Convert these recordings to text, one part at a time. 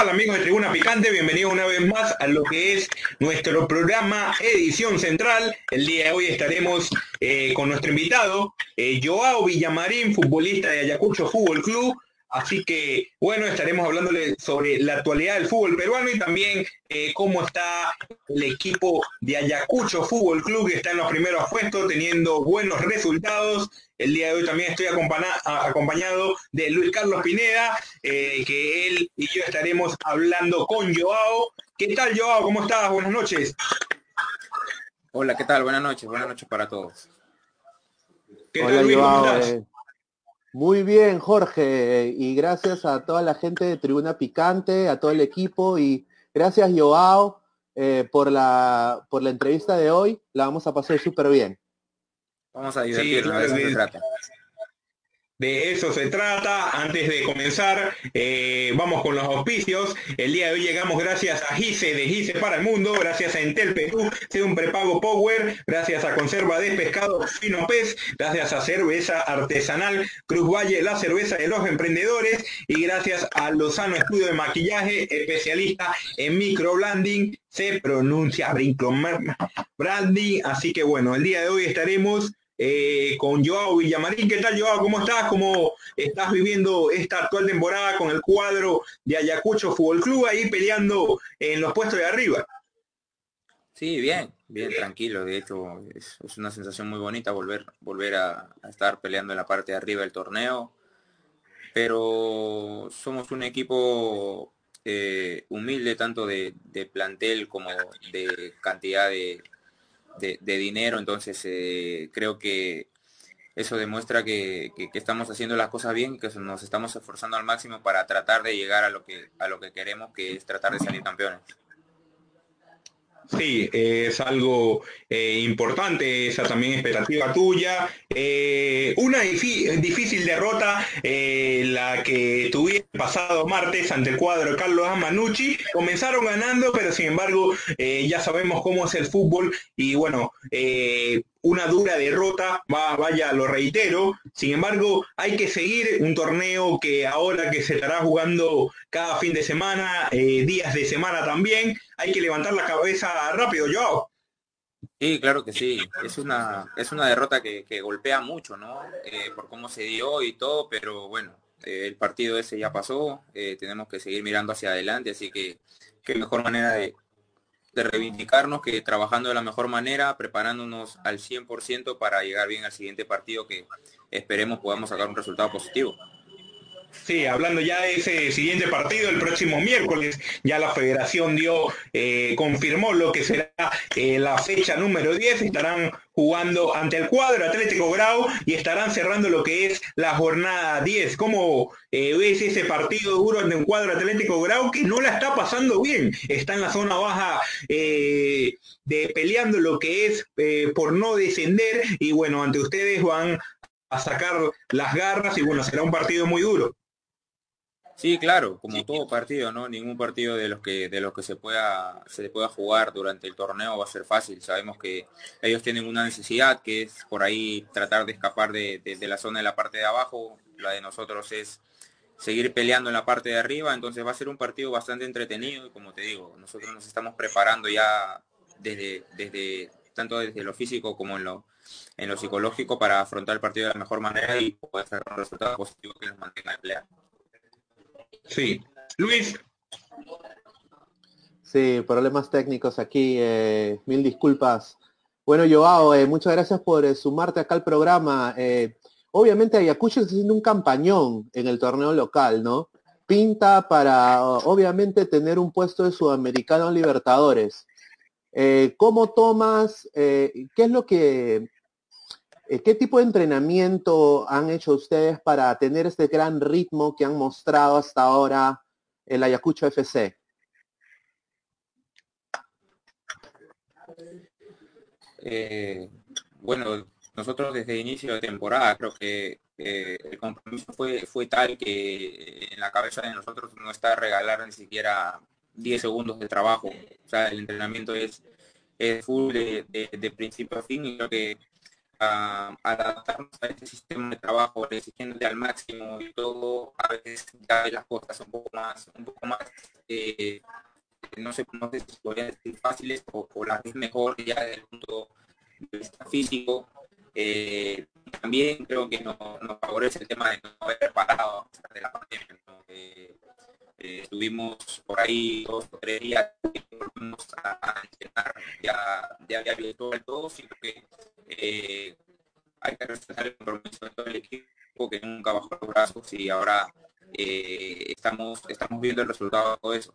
¿Qué tal amigos de Tribuna Picante? Bienvenidos una vez más a lo que es nuestro programa Edición Central. El día de hoy estaremos eh, con nuestro invitado, eh, Joao Villamarín, futbolista de Ayacucho Fútbol Club. Así que, bueno, estaremos hablándole sobre la actualidad del fútbol peruano y también eh, cómo está el equipo de Ayacucho Fútbol Club, que está en los primeros puestos, teniendo buenos resultados. El día de hoy también estoy acompañado de Luis Carlos Pineda, eh, que él y yo estaremos hablando con Joao. ¿Qué tal, Joao? ¿Cómo estás? Buenas noches. Hola, ¿qué tal? Buenas noches. Buenas noches para todos. ¿Qué tal, Luis? ¿Cómo estás? Eh, muy bien, Jorge, y gracias a toda la gente de Tribuna Picante, a todo el equipo, y gracias, Joao, eh, por, la, por la entrevista de hoy. La vamos a pasar súper bien. Vamos a divertirnos, a ver se trata. De eso se trata. Antes de comenzar, eh, vamos con los auspicios. El día de hoy llegamos gracias a GICE de GICE para el Mundo, gracias a Entel Perú, sea un prepago Power, gracias a Conserva de Pescado Fino Pez, gracias a Cerveza Artesanal Cruz Valle, la cerveza de los emprendedores, y gracias a Lozano Estudio de Maquillaje, especialista en microblending, se pronuncia branding. Así que bueno, el día de hoy estaremos eh, con Joao Villamarín. ¿Qué tal, Joao? ¿Cómo estás? ¿Cómo estás viviendo esta actual temporada con el cuadro de Ayacucho Fútbol Club ahí peleando en los puestos de arriba? Sí, bien, bien, tranquilo. De hecho, es, una sensación muy bonita volver, volver a, estar peleando en la parte de arriba del torneo. Pero somos un equipo eh, humilde tanto de plantel como de cantidad de, de, dinero, entonces eh, creo que eso demuestra que, estamos haciendo las cosas bien, que nos estamos esforzando al máximo para tratar de llegar a lo que, a lo que queremos, que es tratar de salir campeones. Sí, es algo eh, importante, esa también expectativa tuya. Eh, una difícil derrota, la que tuvieron pasado martes ante el cuadro Carlos Amanucci. Comenzaron ganando, pero sin embargo ya sabemos cómo es el fútbol y bueno, una dura derrota, va, vaya, lo reitero. Sin embargo, hay que seguir un torneo que ahora que se estará jugando cada fin de semana, eh, días de semana también, hay que levantar la cabeza rápido, yo. Sí, claro que sí. Es una, es una derrota que, golpea mucho, ¿no? Eh, por cómo se dio y todo, pero bueno, eh, el partido ese ya pasó, tenemos que seguir mirando hacia adelante, así que qué mejor manera de, de reivindicarnos que trabajando de la mejor manera, preparándonos al 100% para llegar bien al siguiente partido que esperemos podamos sacar un resultado positivo. Sí, hablando ya de ese siguiente partido, el próximo miércoles, ya la federación dio, eh, confirmó lo que será eh, la fecha número 10, estarán jugando ante el cuadro Atlético Grau y estarán cerrando lo que es la jornada 10. ¿Cómo eh, ves ese partido duro ante un cuadro Atlético Grau que no la está pasando bien? Está en la zona baja de peleando lo que es por no descender y bueno, ante ustedes van a sacar las garras y bueno, será un partido muy duro. Sí, claro, como todo partido, ¿no? Ningún partido de los que de los que se pueda se pueda jugar durante el torneo va a ser fácil. Sabemos que ellos tienen una necesidad que es por ahí tratar de escapar de, la zona de la parte de abajo. La de nosotros es seguir peleando en la parte de arriba. Entonces va a ser un partido bastante entretenido y como te digo, nosotros nos estamos preparando ya desde desde tanto desde lo físico como en lo en lo psicológico para afrontar el partido de la mejor manera y poder hacer un resultado positivo que nos mantenga empleados. Sí. Luis. Sí, problemas técnicos aquí. Eh, mil disculpas. Bueno, Joao, eh, muchas gracias por eh, sumarte acá al programa. obviamente Ayacucho está haciendo un campañón en el torneo local, ¿no? Pinta para, obviamente, tener un puesto de Sudamericano Libertadores. ¿Cómo tomas? ¿Qué es lo que ¿Qué tipo de entrenamiento han hecho ustedes para tener este gran ritmo que han mostrado hasta ahora el Ayacucho FC? Eh, bueno, nosotros desde el inicio de temporada creo que eh, el compromiso fue, fue tal que en la cabeza de nosotros no está regalar ni siquiera 10 segundos de trabajo. O sea, el entrenamiento es, full de, de principio a fin y creo que adaptarnos a este sistema de trabajo, exigiéndote al máximo y todo, a veces ya las cosas un poco más, un poco más, eh, no sé, no sé si podrían decir fáciles o, las es mejor ya desde el punto físico. Eh, también creo que nos, favorece el tema de no haber preparado de la pandemia. Eh, estuvimos por ahí dos o tres días y a, entrenar ya, ya, ya virtual todo, sino que eh, hay que respetar el compromiso de todo el equipo que nunca bajó los brazos y ahora eh, estamos, estamos viendo el resultado de eso.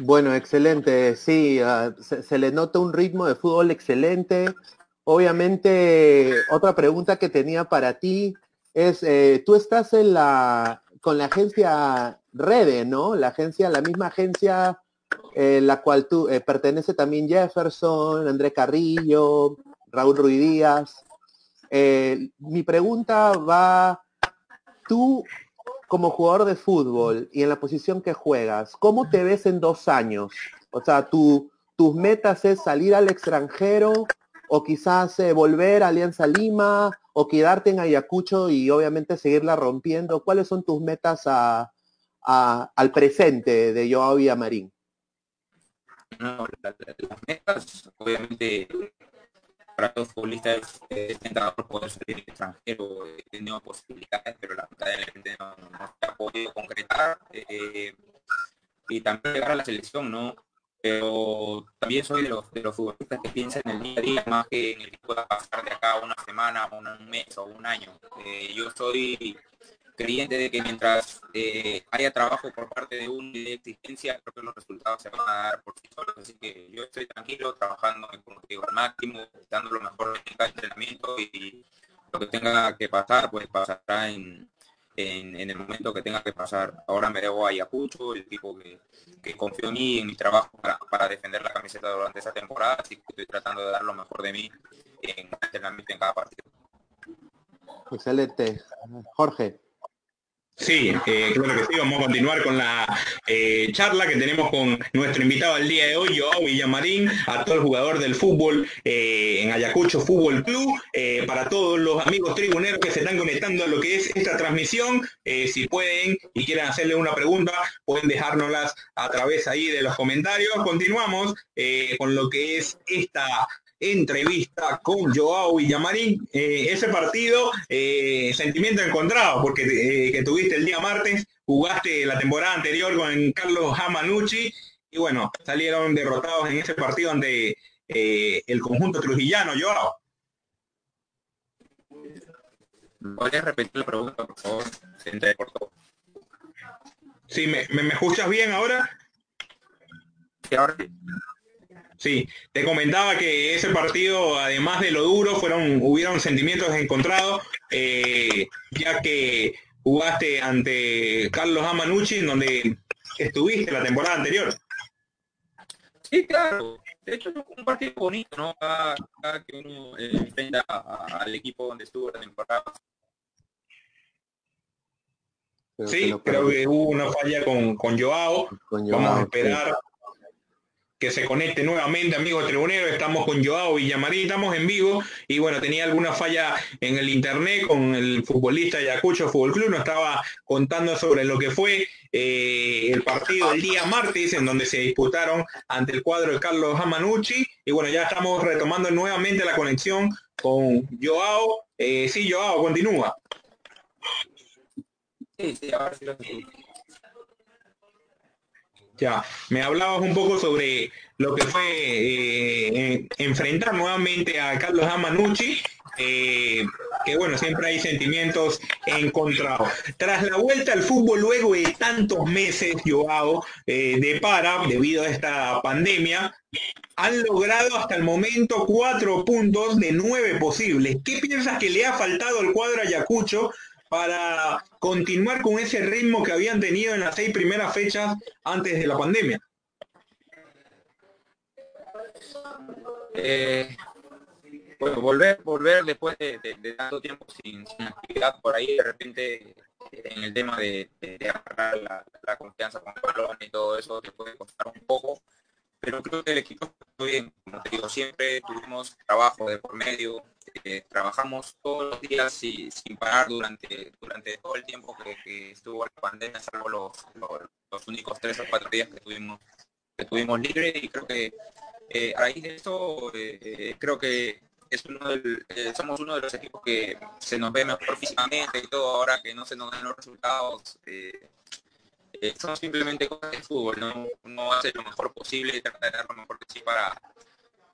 Bueno, excelente, sí, ah, se, le nota un ritmo de fútbol excelente. Obviamente, otra pregunta que tenía para ti es, eh, tú estás en la, con la agencia Rede, ¿no? La agencia, la misma agencia eh, la cual tú, eh, pertenece también Jefferson, André Carrillo, Raúl Ruiz Díaz. Eh, mi pregunta va, tú como jugador de fútbol y en la posición que juegas, ¿cómo te ves en dos años? O sea, tu, tus metas es salir al extranjero o quizás volver a Alianza Lima o quedarte en Ayacucho y obviamente seguirla rompiendo. ¿Cuáles son tus metas al presente de Joao Villamarín? No, las metas, obviamente, para los futbolistas es tentador poder salir extranjero, he tenido posibilidades, pero lamentablemente no, no se ha podido concretar. Eh, y también llegar a la selección, ¿no? Pero también soy de los, de los futbolistas que piensan en el día a día más que en el que pueda pasar de acá una semana, un mes o un año. Eh, yo soy creyente de que mientras eh, haya trabajo por parte de uno y de exigencia, creo que los resultados se van a dar por sí solos. Así que yo estoy tranquilo, trabajando, como digo, al máximo, dando lo mejor en cada entrenamiento y lo que tenga que pasar, pues pasará en, en, el momento que tenga que pasar. Ahora me debo a Ayacucho, el equipo que, que confió en mí, en mi trabajo para, para defender la camiseta durante esa temporada, así que estoy tratando de dar lo mejor de mí en en cada partido. Excelente. Jorge. Sí, eh, claro que sí, vamos a continuar con la eh, charla que tenemos con nuestro invitado al día de hoy, Joao Villamarín, actual jugador del fútbol eh, en Ayacucho Fútbol Club. Eh, para todos los amigos tribuneros que se están conectando a lo que es esta transmisión, si pueden y quieren hacerle una pregunta, pueden dejárnoslas a través ahí de los comentarios. Continuamos con lo que es esta entrevista con Joao Villamarín. Eh, ese partido, eh, sentimiento encontrado, porque eh, que tuviste el día martes, jugaste la temporada anterior con Carlos Hamanucci y bueno, salieron derrotados en ese partido ante el conjunto trujillano, Joao. ¿Podrías repetir la pregunta, por favor? Se Sí, ¿me, me, escuchas bien ahora? Sí, ahora Sí, te comentaba que ese partido, además de lo duro, fueron, hubieron sentimientos encontrados, eh, ya que jugaste ante Carlos Amanucci, en donde estuviste la temporada anterior. Sí, claro. De hecho, es un partido bonito, ¿no? Cada, que uno eh, enfrenta al equipo donde estuvo la temporada. sí, creo que hubo una falla con, con Joao. Vamos a esperar que se conecte nuevamente, amigos tribuneros. Estamos con Joao Villamarín, estamos en vivo. Y bueno, tenía alguna falla en el internet con el futbolista Ayacucho Fútbol Club. Nos estaba contando sobre lo que fue eh, el partido el día martes, en donde se disputaron ante el cuadro de Carlos Amanucci. Y bueno, ya estamos retomando nuevamente la conexión con Joao. Eh, sí, Joao, continúa. Ya, me hablabas un poco sobre lo que fue eh, enfrentar nuevamente a Carlos Amanucci, eh, que bueno, siempre hay sentimientos encontrados. Tras la vuelta al fútbol luego de tantos meses, Joao, eh, de para, debido a esta pandemia, han logrado hasta el momento cuatro puntos de nueve posibles. ¿Qué piensas que le ha faltado al cuadro Ayacucho para continuar con ese ritmo que habían tenido en las seis primeras fechas antes de la pandemia? Eh, volver, volver después de, tanto tiempo sin, actividad por ahí, de repente en el tema de, agarrar la, confianza con el balón y todo eso te puede costar un poco, pero creo que el equipo está bien, como te digo, siempre tuvimos trabajo de por medio, eh, trabajamos todos los días sin parar durante durante todo el tiempo que, estuvo la pandemia, salvo los, los, únicos tres o cuatro días que tuvimos que tuvimos libre. Y creo que eh, a raíz de eso eh, creo que es uno del, somos uno de los equipos que se nos ve mejor físicamente y todo ahora que no se nos dan los resultados son simplemente cosas de fútbol no uno hace lo mejor posible tratar de dar lo mejor que sí para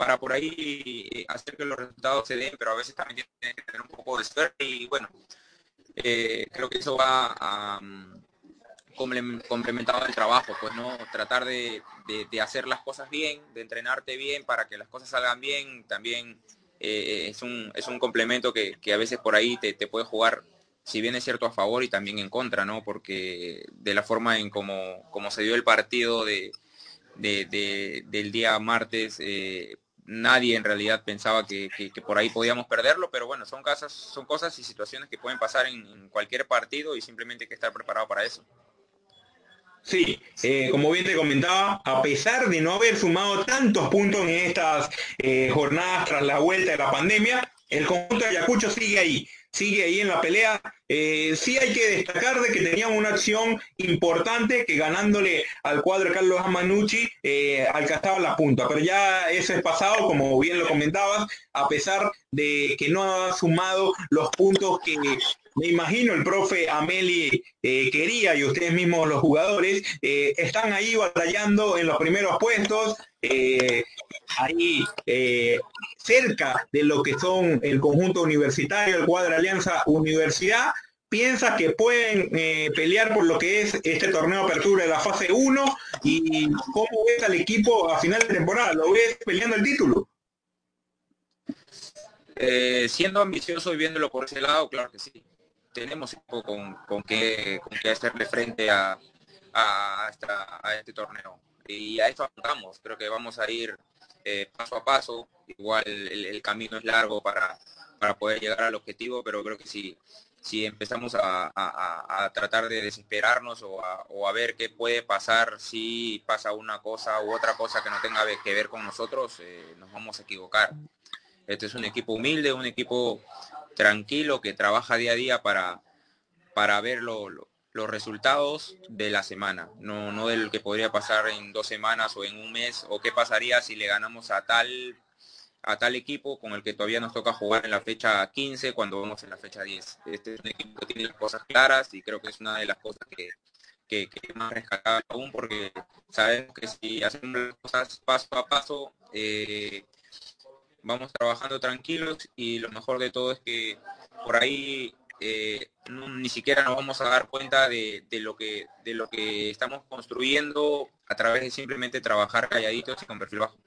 para por ahí hacer que los resultados se den, pero a veces también tiene que tener un poco de suerte y bueno, eh, creo que eso va a, um, complementado el trabajo, pues no tratar de, hacer las cosas bien, de entrenarte bien para que las cosas salgan bien, también eh, es, un, es un complemento que, a veces por ahí te, puede jugar, si bien es cierto, a favor y también en contra, ¿no? Porque de la forma en como, como se dio el partido de, del día martes, eh, nadie en realidad pensaba que, por ahí podíamos perderlo, pero bueno, son, casas, son cosas y situaciones que pueden pasar en, cualquier partido y simplemente hay que estar preparado para eso. Sí, eh, como bien te comentaba, a pesar de no haber sumado tantos puntos en estas eh, jornadas tras la vuelta de la pandemia, el conjunto de Ayacucho sigue ahí, sigue ahí en la pelea. Eh, sí hay que destacar de que teníamos una acción importante que ganándole al cuadro Carlos Amanucci eh, alcanzaba la punta, pero ya eso es pasado, como bien lo comentabas, a pesar de que no ha sumado los puntos que me imagino el profe Ameli eh, quería y ustedes mismos los jugadores eh, están ahí batallando en los primeros puestos, ahí cerca de lo que son el conjunto universitario, el cuadro Alianza Universidad, piensa que pueden eh, pelear por lo que es este torneo de apertura de la fase 1 y cómo ves al equipo a final de temporada, ¿lo ves peleando el título? Eh, siendo ambicioso y viéndolo por ese lado, claro que sí. Tenemos con, con, qué, con qué hacerle frente a, a, a este torneo. Y a esto apuntamos. Creo que vamos a ir eh, paso a paso. Igual el, camino es largo para, para, poder llegar al objetivo, pero creo que si, si empezamos a, tratar de desesperarnos o, a, ver qué puede pasar si pasa una cosa u otra cosa que no tenga que ver con nosotros, eh, nos vamos a equivocar. Este es un equipo humilde, un equipo tranquilo que trabaja día a día para, para ver lo, los resultados de la semana, no, no del que podría pasar en dos semanas o en un mes, o qué pasaría si le ganamos a tal a tal equipo con el que todavía nos toca jugar en la fecha 15 cuando vamos en la fecha 10. Este es un equipo que tiene las cosas claras y creo que es una de las cosas que, que, más rescatable aún porque sabemos que si hacemos las cosas paso a paso, eh, vamos trabajando tranquilos y lo mejor de todo es que por ahí eh, ni siquiera nos vamos a dar cuenta de, lo que, de lo que estamos construyendo a través de simplemente trabajar calladitos y con perfil bajo.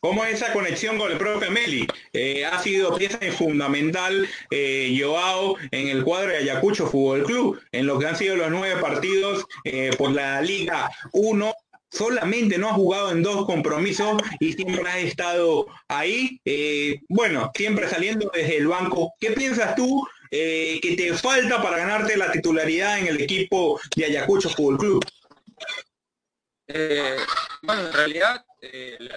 ¿Cómo esa conexión con el propio Meli? Eh, ha sido pieza fundamental eh, Joao en el cuadro de Ayacucho Fútbol Club, en lo que han sido los nueve partidos eh, por la Liga 1 solamente no ha jugado en dos compromisos y siempre ha estado ahí, eh, bueno, siempre saliendo desde el banco. ¿Qué piensas tú eh, que te falta para ganarte la titularidad en el equipo de Ayacucho Fútbol Club? Eh, bueno, en realidad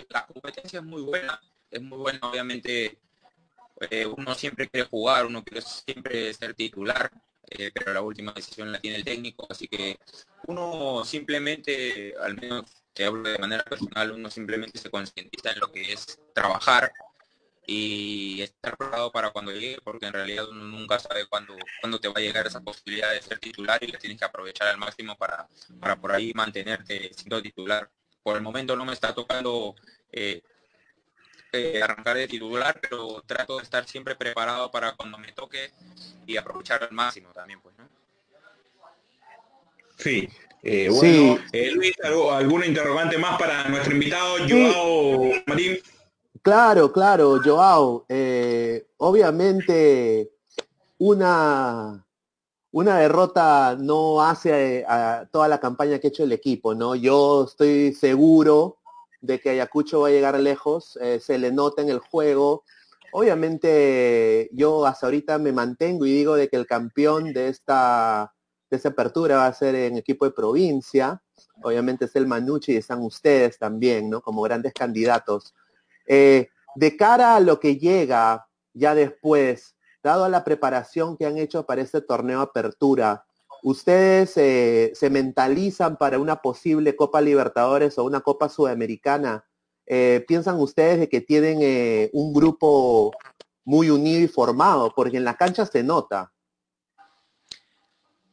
la, competencia es muy buena, es muy buena, obviamente uno siempre quiere jugar, uno quiere siempre ser titular, pero la última decisión la tiene el técnico, así que uno simplemente, al menos que hablo de manera personal, uno simplemente se concientiza en lo que es trabajar y estar preparado para cuando llegue, porque en realidad uno nunca sabe cuándo, cuándo te va a llegar esa posibilidad de ser titular y la tienes que aprovechar al máximo para, para por ahí mantenerte siendo titular. Por el momento no me está tocando eh, eh, arrancar de titular, pero trato de estar siempre preparado para cuando me toque y aprovechar al máximo también, pues, ¿no? Sí. Eh, bueno, eh, Luis, ¿alguna interrogante más para nuestro invitado, Joao Marín? Claro, claro, Joao. Eh, obviamente, una, una derrota no hace a, toda la campaña que ha hecho el equipo, ¿no? Yo estoy seguro de que Ayacucho va a llegar lejos, se le nota en el juego. Obviamente, yo hasta ahorita me mantengo y digo de que el campeón de esta de esa apertura va a ser en equipo de provincia. obviamente es el Manucci y están ustedes también, ¿no? Como grandes candidatos. Eh, de cara a lo que llega ya después, dado a la preparación que han hecho para este torneo Apertura, ¿ustedes eh, se mentalizan para una posible Copa Libertadores o una Copa Sudamericana? Eh, ¿Piensan ustedes de que tienen un grupo muy unido y formado? Porque en la cancha se nota.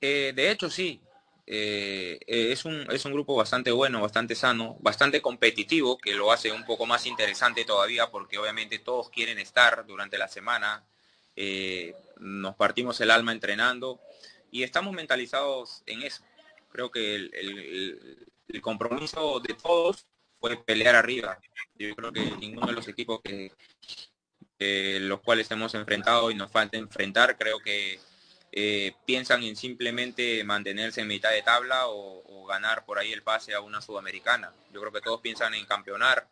de hecho, sí. Eh, eh, es, un, es un grupo bastante bueno, bastante sano, bastante competitivo, que lo hace un poco más interesante todavía porque obviamente todos quieren estar durante la semana. Eh, nos partimos el alma entrenando y estamos mentalizados en eso. Creo que el, compromiso de todos fue pelear arriba. Yo creo que ninguno de los equipos que los cuales hemos enfrentado y nos falta enfrentar, creo que eh, piensan en simplemente mantenerse en mitad de tabla o, ganar por ahí el pase a una sudamericana. Yo creo que todos piensan en campeonar.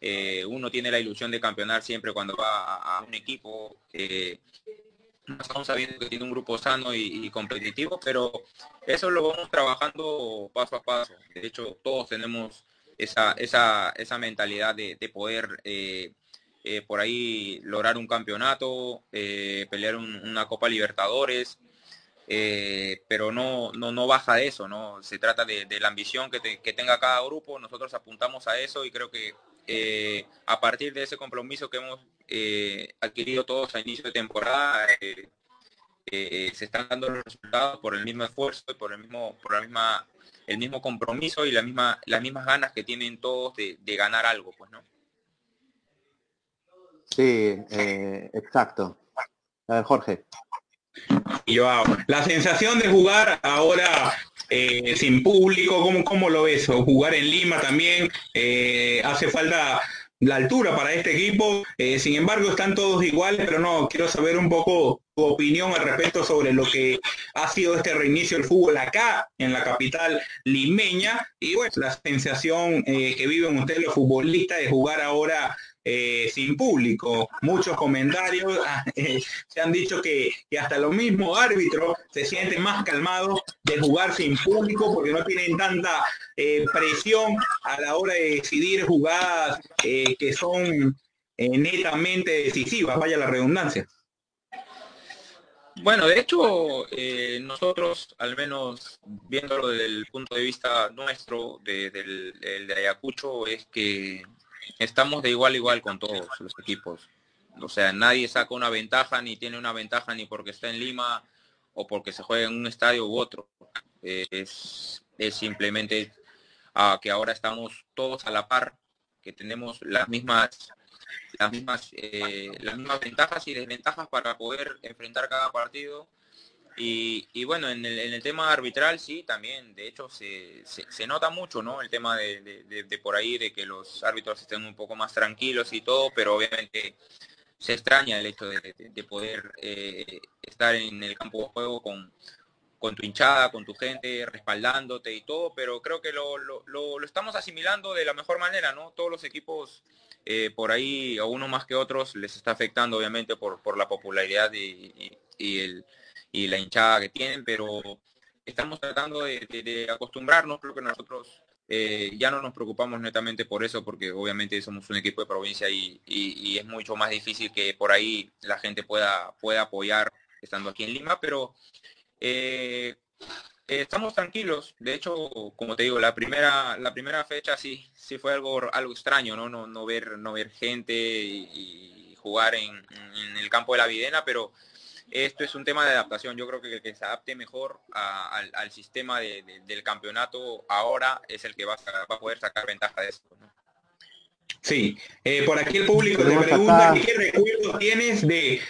Eh, uno tiene la ilusión de campeonar siempre cuando va a, un equipo. Eh, estamos sabiendo que tiene un grupo sano y, competitivo, pero eso lo vamos trabajando paso a paso. De hecho, todos tenemos esa, esa, esa mentalidad de, poder eh, por ahí lograr un campeonato, eh, pelear una Copa Libertadores, eh, pero no, no, no baja de eso, ¿no? Se trata de, la ambición que, tenga cada grupo, nosotros apuntamos a eso y creo que a partir de ese compromiso que hemos adquirido todos a inicio de temporada, se están dando los resultados por el mismo esfuerzo y por el mismo, por la misma, el mismo compromiso y la misma, las mismas ganas que tienen todos de, de ganar algo, pues, ¿no? Sí, eh, exacto. A ver, Jorge. Yo, la sensación de jugar ahora eh, sin público, ¿cómo, ¿cómo, lo ves? O jugar en Lima también, eh, hace falta la altura para este equipo. sin embargo, están todos iguales, pero no, quiero saber un poco tu opinión al respecto sobre lo que ha sido este reinicio del fútbol acá, en la capital limeña, y bueno, la sensación que viven ustedes los futbolistas de jugar ahora eh, sin público. Muchos comentarios ah, eh, se han dicho que, hasta los mismos árbitros se sienten más calmados de jugar sin público porque no tienen tanta eh, presión a la hora de decidir jugadas que son netamente decisivas, vaya la redundancia. Bueno, de hecho, nosotros, al menos viéndolo desde el punto de vista nuestro, del de Ayacucho, es que estamos de igual a igual con todos los equipos. O sea, nadie saca una ventaja ni tiene una ventaja ni porque está en Lima o porque se juega en un estadio u otro. Es, simplemente ah, que ahora estamos todos a la par, que tenemos las mismas las mismas eh, las mismas ventajas y desventajas para poder enfrentar cada partido y, bueno, en el, tema arbitral sí, también, de hecho se, se, nota mucho, ¿no? El tema de, por ahí, de que los árbitros estén un poco más tranquilos y todo, pero obviamente se extraña el hecho de, poder eh, estar en el campo de juego con, tu hinchada, con tu gente, respaldándote y todo, pero creo que lo, estamos asimilando de la mejor manera, ¿no? Todos los equipos eh, por ahí, a uno más que otros, les está afectando obviamente por, por la popularidad y el y la hinchada que tienen, pero estamos tratando de, acostumbrarnos, creo que nosotros eh, ya no nos preocupamos netamente por eso, porque obviamente somos un equipo de provincia y, es mucho más difícil que por ahí la gente pueda, pueda apoyar estando aquí en Lima, pero eh, estamos tranquilos. De hecho, como te digo, la primera, la primera fecha sí, sí fue algo, algo extraño, ¿no? No, no ver, no ver gente y, jugar en, en, el campo de la Videna, pero esto es un tema de adaptación. Yo creo que que se adapte mejor al, sistema del campeonato ahora es el que va a, poder sacar ventaja de esto. Sí, eh, por aquí el público te pregunta qué recuerdos tienes de,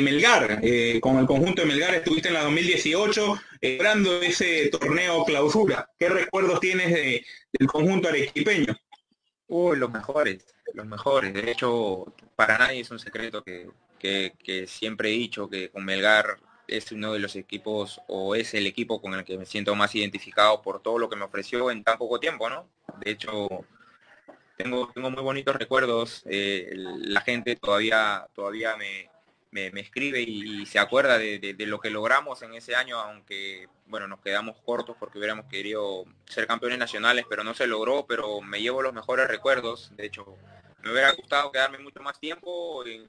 Melgar. Eh, con el conjunto de Melgar estuviste en la 2018 esperando ese torneo clausura. ¿Qué recuerdos tienes del conjunto arequipeño? Uy, los mejores, los mejores. De hecho, para nadie es un secreto que que, siempre he dicho que con Melgar es uno de los equipos o es el equipo con el que me siento más identificado por todo lo que me ofreció en tan poco tiempo, ¿no? De hecho, tengo, tengo muy bonitos recuerdos. Eh, la gente todavía, todavía me, me, escribe y, se acuerda de, lo que logramos en ese año, aunque bueno, nos quedamos cortos porque hubiéramos querido ser campeones nacionales, pero no se logró, pero me llevo los mejores recuerdos. De hecho, me hubiera gustado quedarme mucho más tiempo en,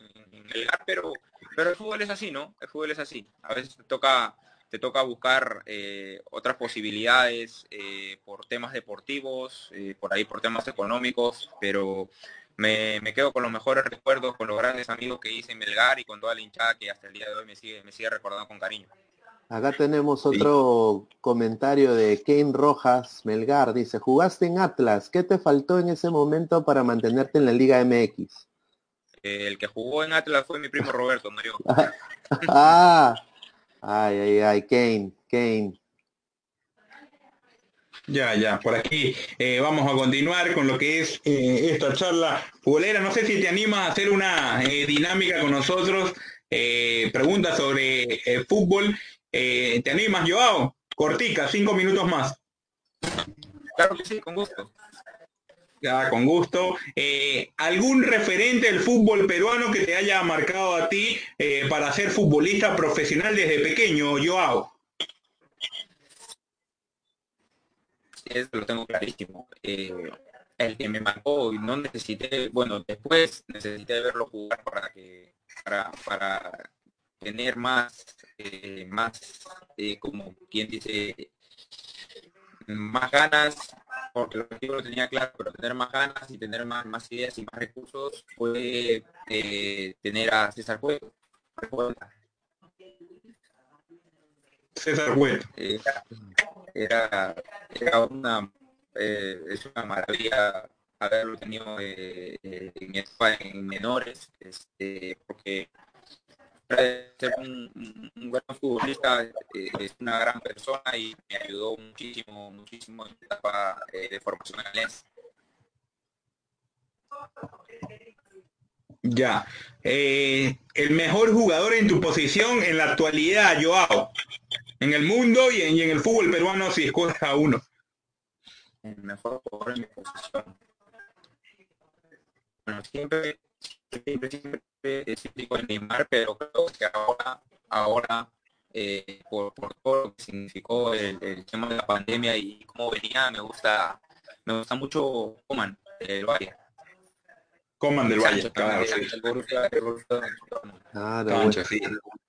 el GAR, pero, pero el fútbol es así, ¿no? El fútbol es así. A veces te toca, te toca buscar eh, otras posibilidades eh, por temas deportivos, eh, por ahí por temas económicos, pero me, quedo con los mejores recuerdos, con los grandes amigos que hice en Melgar y con toda la hinchada que hasta el día de hoy me sigue, me sigue recordando con cariño. Acá tenemos otro comentario de Kane Rojas, Melgar, dice, jugaste en Atlas, ¿qué te faltó en ese momento para mantenerte en la Liga MX? el que jugó en Atlas fue mi primo Roberto, no yo. ah, ay, ay, ay, Kane, Kane. Ya, ya, por aquí eh, vamos a continuar con lo que es eh, esta charla futbolera. No sé si te animas a hacer una eh, dinámica con nosotros, preguntas sobre fútbol. ¿Te animas, Joao? Cortica, cinco minutos más. Claro que sí, con gusto. Ya, con gusto. ¿Algún referente del fútbol peruano que te haya marcado a ti para ser futbolista profesional desde pequeño, Joao? eso lo tengo clarísimo. Eh, el que me marcó, no necesité, bueno, después necesité verlo jugar para que, para, para tener más, eh, más, eh, como quien dice, más ganas, porque lo que lo tenía claro, pero tener más ganas y tener más, más ideas y más recursos fue tener a César Juego. César Juego era, era una, eh, es una maravilla haberlo tenido eh, eh, en en menores, este, porque ser un, gran futbolista es una gran persona y me ayudó muchísimo, muchísimo en la etapa de formación en Ya. el mejor jugador en tu posición en la actualidad, Joao en el mundo y en, el fútbol peruano si escoges a uno. El mejor jugador en mi posición. Bueno, siempre, siempre, siempre es típico en Neymar, pero creo que ahora, ahora eh, por, todo lo que significó el, tema de la pandemia y cómo venía, me gusta, me gusta mucho Coman del Valle. Coman del Valle, claro, sí. Claro, sí.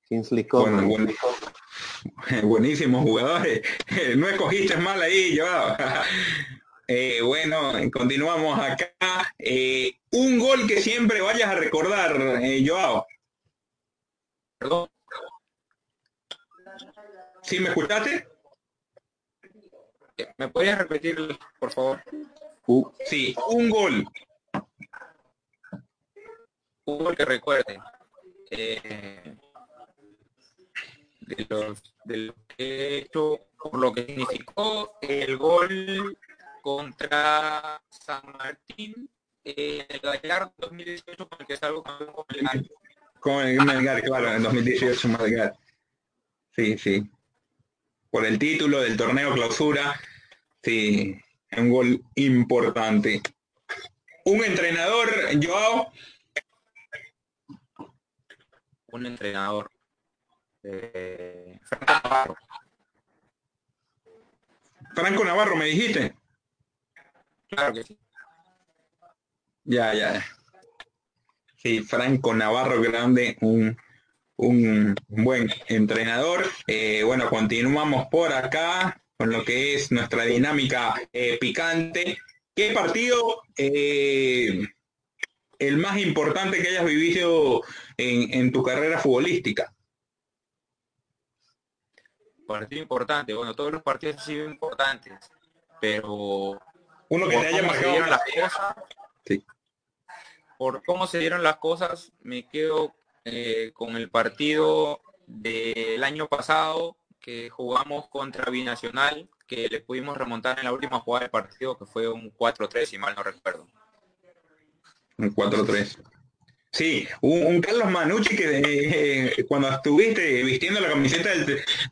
Kingsley Coman. buenísimos jugadores. no escogiste mal ahí, yo. Eh, bueno, continuamos acá. Eh, un gol que siempre vayas a recordar, eh, Joao. Perdón. ¿Sí me escuchaste? ¿Me podrías repetir, por favor? Uh, sí, un gol. Un gol que recuerde. Eh, de los de lo que he hecho, por lo que significó el gol contra San Martín en el Gallardo 2018 con el que salgo campeón con Melgar. Con el Melgar, claro, en 2018 Melgar. Sí, sí. Por el título del torneo clausura, sí, un gol importante. Un entrenador, Joao. Un entrenador. Eh, Franco Navarro. Franco Navarro, me dijiste. Claro que sí. Ya, ya. Sí, Franco Navarro Grande, un, un buen entrenador. Eh, bueno, continuamos por acá con lo que es nuestra dinámica eh, picante. ¿Qué partido el más importante que hayas vivido en, en tu carrera futbolística? partido importante. Bueno, todos los partidos han sido importantes, pero uno que te haya marcado las cosas. Por cómo se dieron las cosas, me quedo eh, con el partido del año pasado que jugamos contra Binacional, que le pudimos remontar en la última jugada del partido, que fue un 4-3, si mal no recuerdo. Un 4-3. Sí, un, Carlos Manucci que eh, cuando estuviste vistiendo la camiseta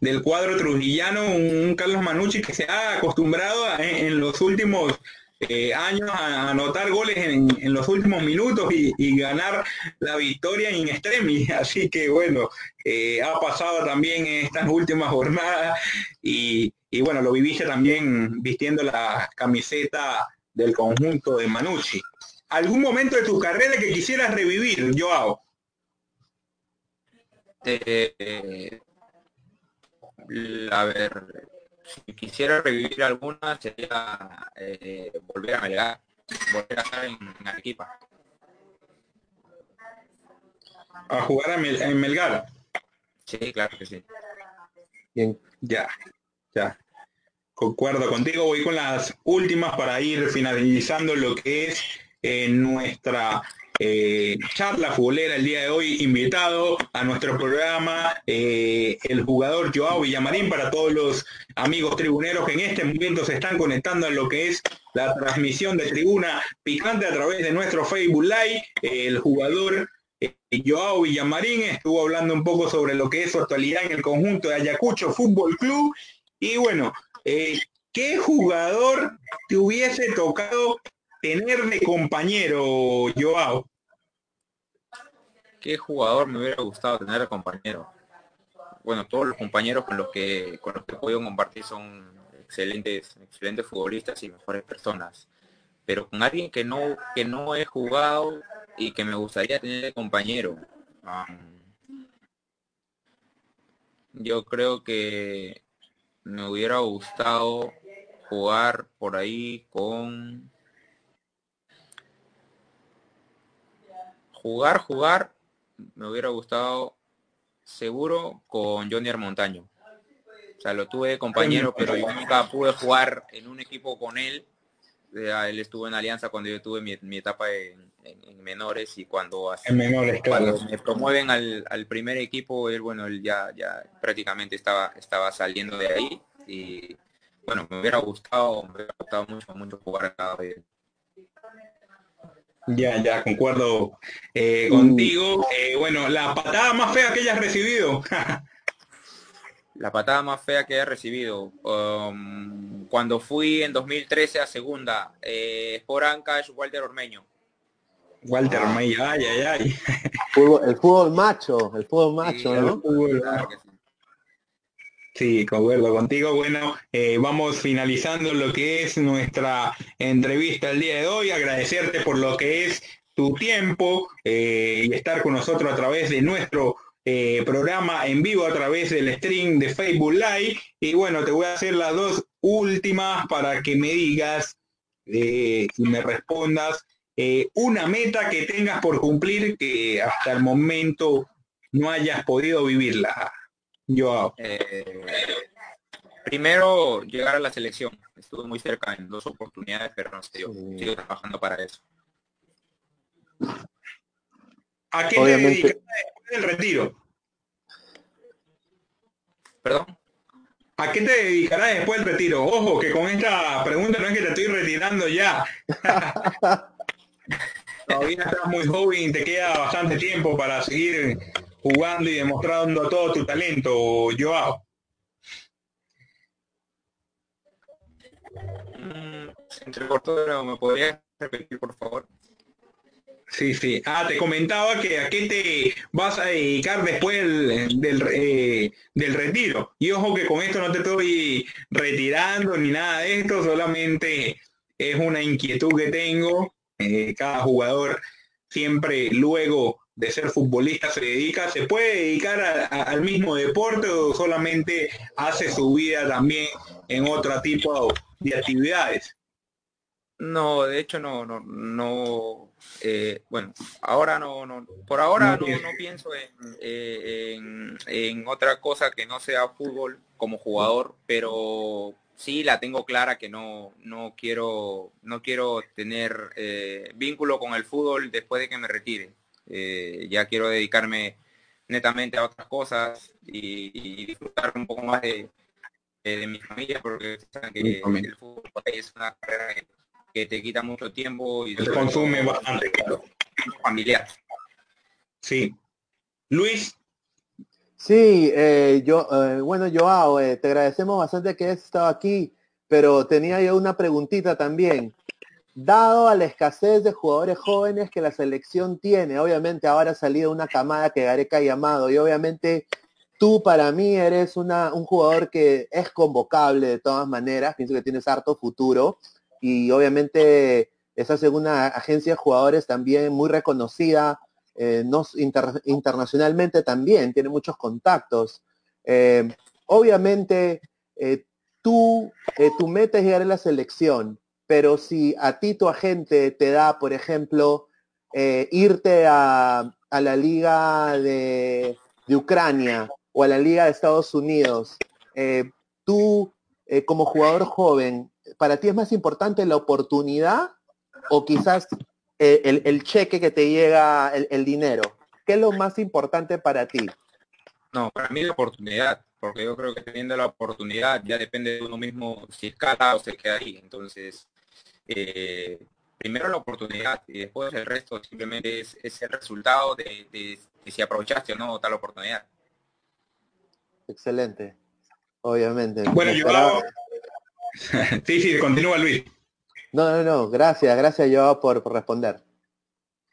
del, cuadro trujillano, un, Carlos Manucci que se ha acostumbrado en, los últimos eh, años a anotar goles en, los últimos minutos y, ganar la victoria en extremis. Así que bueno, eh, ha pasado también en estas últimas jornadas y, y, bueno, lo viviste también vistiendo la camiseta del conjunto de Manucci. ¿Algún momento de tu carrera que quisieras revivir, Joao? Eh, a ver, si quisiera revivir alguna sería eh, volver a Melgar, volver a estar en, Arequipa. A jugar en Melgar. Sí, claro que sí. Bien, ya, ya. Concuerdo contigo, voy con las últimas para ir finalizando lo que es eh, nuestra eh, charla futbolera el día de hoy, invitado a nuestro programa eh, el jugador Joao Villamarín para todos los amigos tribuneros que en este momento se están conectando a lo que es la transmisión de tribuna picante a través de nuestro Facebook Live. el jugador eh, Joao Villamarín estuvo hablando un poco sobre lo que es su actualidad en el conjunto de Ayacucho Fútbol Club. Y bueno, ¿qué jugador te hubiese tocado tener de compañero, Joao? ¿Qué jugador me hubiera gustado tener de compañero? Bueno, todos los compañeros con los que con los que he podido compartir son excelentes, excelentes futbolistas y mejores personas. Pero con alguien que no, que no he jugado y que me gustaría tener compañero. yo creo que me hubiera gustado jugar por ahí con jugar, jugar, me hubiera gustado seguro con Johnny Montaño. O sea, lo tuve de compañero, pero yo nunca pude jugar en un equipo con él. Él estuvo en Alianza cuando yo tuve mi, etapa en, menores y cuando, menores, me promueven al, primer equipo, él bueno, él ya, ya prácticamente estaba, estaba saliendo de ahí y bueno, me hubiera gustado, me hubiera gustado mucho, mucho jugar cada vez ya, ya, concuerdo eh, contigo. Eh, bueno, la patada más fea que hayas recibido. la patada más fea que haya recibido. Um, cuando fui en 2013 a segunda, eh, por es Walter Ormeño. Walter Ormeño, ay, ay, ay. El fútbol, macho, el fútbol macho, ¿no? Sí, concuerdo contigo. Bueno, eh, vamos finalizando lo que es nuestra entrevista el día de hoy. Agradecerte por lo que es tu tiempo eh, y estar con nosotros a través de nuestro eh, programa en vivo, a través del stream de Facebook Live. Y bueno, te voy a hacer las dos últimas para que me digas y me respondas una meta que tengas por cumplir que hasta el momento no hayas podido vivirla. Yo. Eh, primero, llegar a la selección. Estuve muy cerca en dos oportunidades, pero no sé, yo sigo trabajando para eso. ¿A qué te dedicas después del retiro? ¿Perdón? ¿A qué te dedicarás después del retiro? Ojo, que con esta pregunta no es que te estoy retirando ya. Todavía estás muy joven y te queda bastante tiempo para seguir jugando y demostrando todo tu talento, Joao? Mm, entre ¿me podrías repetir, por favor? Sí, sí. Ah, te comentaba que a qué te vas a dedicar después del, eh, del, retiro. Y ojo que con esto no te estoy retirando ni nada de esto, solamente es una inquietud que tengo. Eh, cada jugador siempre luego de ser futbolista se dedica, se puede dedicar al mismo deporte o solamente hace su vida también en otro tipo de actividades. No, de hecho no, no, no, eh, bueno, ahora no, no, por ahora no, no, pienso eh, en, en, otra cosa que no sea fútbol como jugador, pero sí la tengo clara que no, no quiero, no quiero tener eh, vínculo con el fútbol después de que me retire. Eh, ya quiero dedicarme netamente a otras cosas y, disfrutar un poco más de, mi familia porque el fútbol es una carrera que, te quita mucho tiempo y te consume bastante claro. familiar. Sí. Luis. Sí eh, yo eh, bueno Joao te agradecemos bastante que has estado aquí pero tenía yo una preguntita también dado a la escasez de jugadores jóvenes que la selección tiene, obviamente ahora ha salido una camada que Gareca ha llamado y obviamente tú para mí eres un jugador que es convocable de todas maneras, pienso que tienes harto futuro y obviamente estás en una agencia de jugadores también muy reconocida, eh, internacionalmente también, tiene muchos contactos. Eh, obviamente eh, tú, tu meta es llegar a la selección, pero si a ti tu agente te da, por ejemplo, irte a, la liga de, de Ucrania o a la Liga de Estados Unidos, eh, tú eh, como jugador joven, ¿para ti es más importante la oportunidad o quizás eh, el, cheque que te llega, el, dinero? ¿Qué es lo más importante para ti? No, para mí la oportunidad, porque yo creo que teniendo la oportunidad ya depende de uno mismo si escala o se queda ahí. Entonces, primero la oportunidad y después el resto simplemente es, el resultado de, de si aprovechaste o no tal oportunidad. Excelente. Obviamente. Bueno, yo... sí, sí, continúa Luis. No, no, no, gracias, gracias Joao por, responder.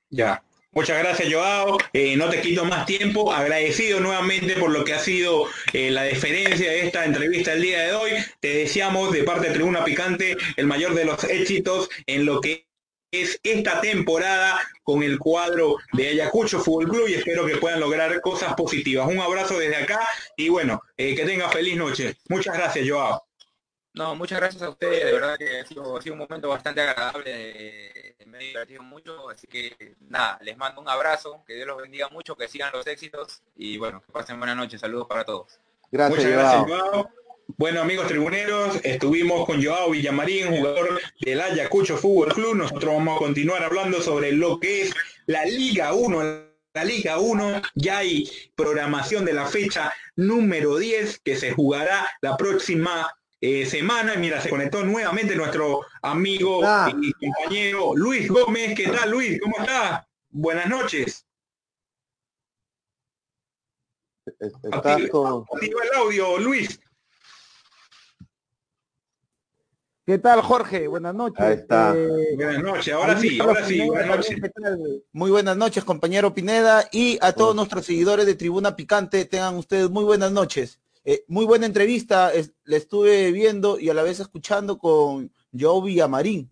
Ya. Muchas gracias, Joao. Eh, no te quito más tiempo. Agradecido nuevamente por lo que ha sido eh, la deferencia de esta entrevista el día de hoy. Te deseamos de parte de Tribuna Picante el mayor de los éxitos en lo que es esta temporada con el cuadro de Ayacucho Fútbol Club y espero que puedan lograr cosas positivas. Un abrazo desde acá y bueno, eh, que tenga feliz noche. Muchas gracias, Joao. No, muchas gracias a ustedes, de verdad que ha sido, un momento bastante agradable, me he divertido mucho, así que nada, les mando un abrazo, que Dios los bendiga mucho, que sigan los éxitos y bueno, que pasen buena noche, saludos para todos. Gracias, Muchas gracias, Joao. Bueno, amigos tribuneros, estuvimos con Joao Villamarín, jugador del Ayacucho Fútbol Club. Nosotros vamos a continuar hablando sobre lo que es la Liga 1. La Liga 1 ya hay programación de la fecha número 10 que se jugará la próxima eh, semana. Mira, se conectó nuevamente nuestro amigo y compañero Luis Gómez. ¿Qué tal, Luis? ¿Cómo estás? Buenas noches. Activa, el audio, Luis. ¿Qué tal, Jorge? Buenas noches. Ahí está. Eh, buenas noches, ahora sí, ahora sí. Muy buenas noches, compañero Pineda, y a todos nuestros seguidores de Tribuna Picante, tengan ustedes muy buenas noches. Eh, muy buena entrevista, le estuve viendo y a la vez escuchando con Joe Villamarín.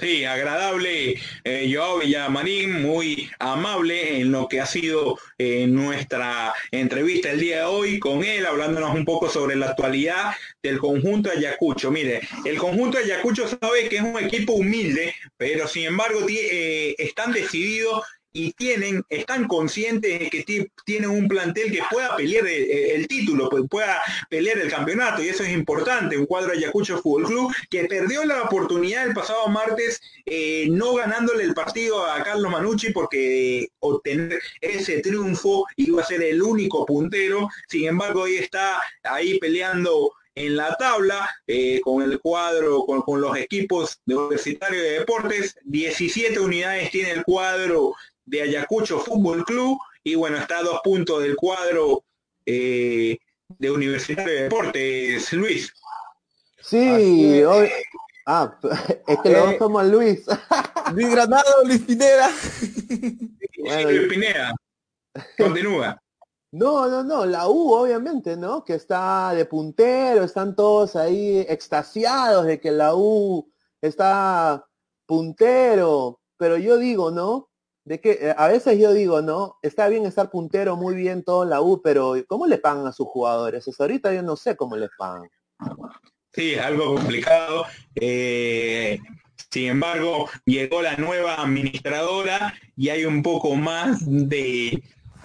Sí, agradable, eh, Joao Villamarín, muy amable en lo que ha sido eh, nuestra entrevista el día de hoy con él, hablándonos un poco sobre la actualidad del conjunto Ayacucho. Mire, el conjunto Ayacucho sabe que es un equipo humilde, pero sin embargo eh, están decididos y tienen, están conscientes de que tienen un plantel que pueda pelear el, título, pues pueda pelear el campeonato, y eso es importante, un cuadro Ayacucho Fútbol Club que perdió la oportunidad el pasado martes eh, no ganándole el partido a Carlos Manucci porque obtener ese triunfo iba a ser el único puntero, sin embargo hoy está ahí peleando en la tabla eh, con el cuadro, con, con, los equipos de Universitario de Deportes. 17 unidades tiene el cuadro de Ayacucho Fútbol Club y bueno, está a dos puntos del cuadro eh, de Universitario de Deportes, Luis. Sí, hoy... Ah, es que lo somos Luis. Luis Granado, Luis Pineda. Luis Pineda. Continúa. No, no, no, la U obviamente, ¿no? Que está de puntero, están todos ahí extasiados de que la U está puntero, pero yo digo, ¿no? De que eh, a veces yo digo, ¿no? Está bien estar puntero, muy bien todo en la U, pero ¿cómo le pagan a sus jugadores? Eso ahorita yo no sé cómo les pagan. Sí, algo complicado. Eh, sin embargo, llegó la nueva administradora y hay un poco más de,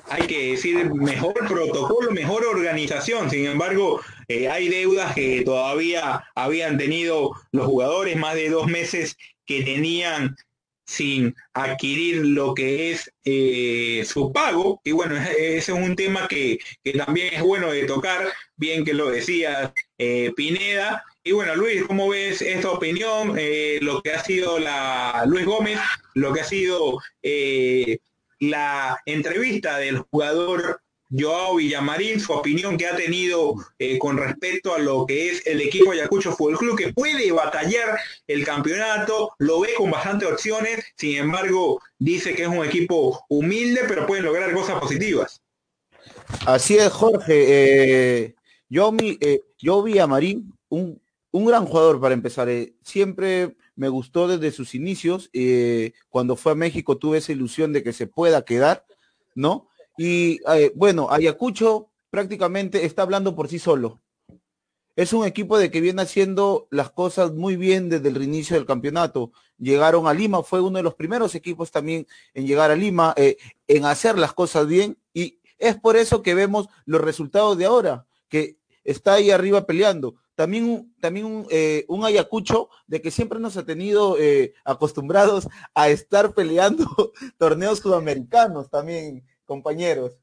hay que decir, mejor protocolo, mejor organización. Sin embargo, eh, hay deudas que todavía habían tenido los jugadores, más de dos meses que tenían sin adquirir lo que es eh, su pago. Y bueno, ese es un tema que, también es bueno de tocar, bien que lo decía eh, Pineda. Y bueno, Luis, ¿cómo ves esta opinión? Eh, lo que ha sido la Luis Gómez, lo que ha sido la entrevista del jugador Joao Villamarín, su opinión que ha tenido eh, con respecto a lo que es el equipo Ayacucho Fútbol Club, que puede batallar el campeonato, lo ve con bastantes opciones, sin embargo, dice que es un equipo humilde, pero pueden lograr cosas positivas. Así es, Jorge. Eh, yo, mi, eh, yo vi a Marín, un, un, gran jugador para empezar. siempre me gustó desde sus inicios. cuando fue a México tuve esa ilusión de que se pueda quedar, ¿no? Y eh, bueno, Ayacucho prácticamente está hablando por sí solo. Es un equipo de que viene haciendo las cosas muy bien desde el inicio del campeonato. Llegaron a Lima, fue uno de los primeros equipos también en llegar a Lima, eh, en hacer las cosas bien. Y es por eso que vemos los resultados de ahora, que está ahí arriba peleando. También, también un, eh, un Ayacucho de que siempre nos ha tenido acostumbrados a estar peleando torneos sudamericanos también compañeros.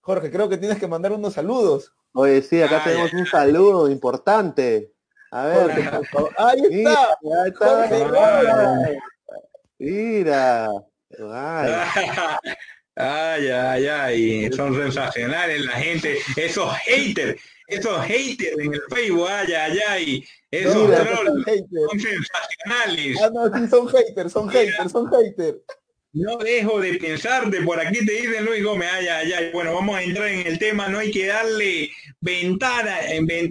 Jorge, creo que tienes que mandar unos saludos. Oye, sí, acá tenemos un saludo importante. A ver, ahí está. Mira. Ay. ay, ay, son sensacionales la gente, esos haters, esos haters en el Facebook, ay, ay, ay, esos son, son sensacionales. Ah, no, sí, son haters, son haters, son haters. No dejo de pensar de por aquí te dicen Luis Gómez, ay, ay, ay. Bueno, vamos a entrar en el tema, no hay que darle ventana,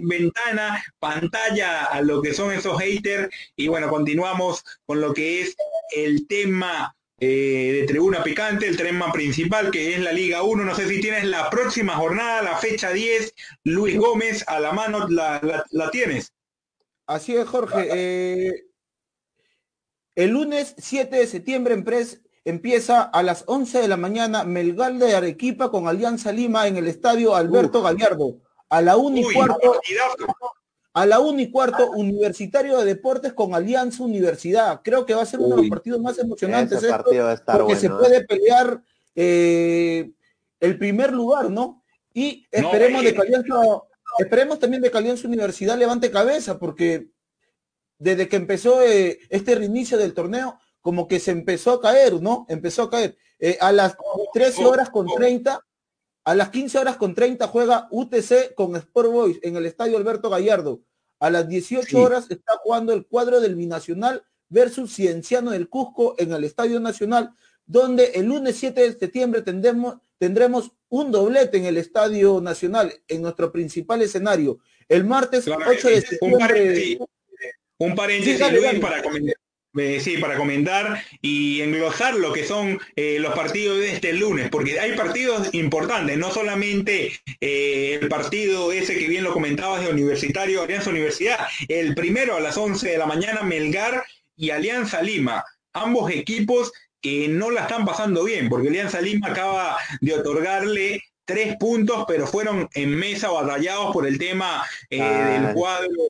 ventana, pantalla a lo que son esos haters. Y bueno, continuamos con lo que es el tema eh, de tribuna picante, el tema principal que es la Liga 1. No sé si tienes la próxima jornada, la fecha 10, Luis Gómez, a la mano la, tienes. Así es, Jorge. Eh, el lunes 7 de septiembre en Pres empieza a las 11 de la mañana Melgal de Arequipa con Alianza Lima en el estadio Alberto Gallardo. A la 1 y cuarto, a la 1 y cuarto, Universitario de Deportes con Alianza Universidad. Creo que va a ser uno de los partidos más emocionantes. Ese partido va a estar porque se puede pelear eh, el primer lugar, ¿no? Y esperemos de que Alianza, esperemos también de que Alianza Universidad levante cabeza, porque desde que empezó eh, este reinicio del torneo, como que se empezó a caer, ¿no? Empezó a caer. Eh, a las 13 horas con 30, a las 15 horas con 30 juega UTC con Sport Boys en el estadio Alberto Gallardo. A las 18 horas está jugando el cuadro del Binacional versus Cienciano del Cusco en el Estadio Nacional, donde el lunes 7 de septiembre tendremos, tendremos un doblete en el Estadio Nacional, en nuestro principal escenario. El martes 8 de septiembre. Un paréntesis, para comentar eh, sí, para comentar y englosar lo que son eh, los partidos de este lunes, porque hay partidos importantes, no solamente eh, el partido ese que bien lo comentabas de Universitario Alianza Universidad, el primero a las 11 de la mañana Melgar y Alianza Lima, ambos equipos que no la están pasando bien, porque Alianza Lima acaba de otorgarle tres puntos, pero fueron en mesa batallados por el tema del cuadro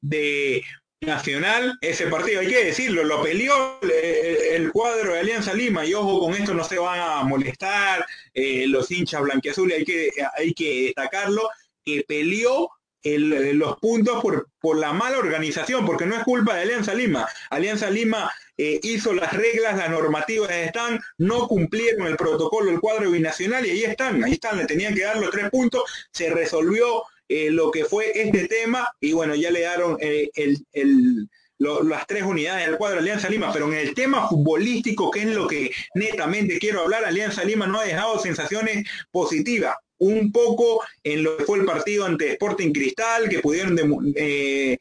de Nacional, ese partido, hay que decirlo, lo peleó el, cuadro de Alianza Lima y ojo con esto no se van a molestar eh, los hinchas blanquiazules, hay que, hay que destacarlo, que peleó los puntos por, por la mala organización, porque no es culpa de Alianza Lima. Alianza Lima eh, hizo las reglas, las normativas están, no cumplieron el protocolo del cuadro binacional y ahí están, ahí están, le tenían que dar los tres puntos, se resolvió eh, lo que fue este tema y bueno, ya le dieron eh, el, las tres unidades del cuadro Alianza Lima, pero en el tema futbolístico, que es lo que netamente quiero hablar, Alianza Lima no ha dejado sensaciones positivas. Un poco en lo que fue el partido ante Sporting Cristal, que pudieron eh,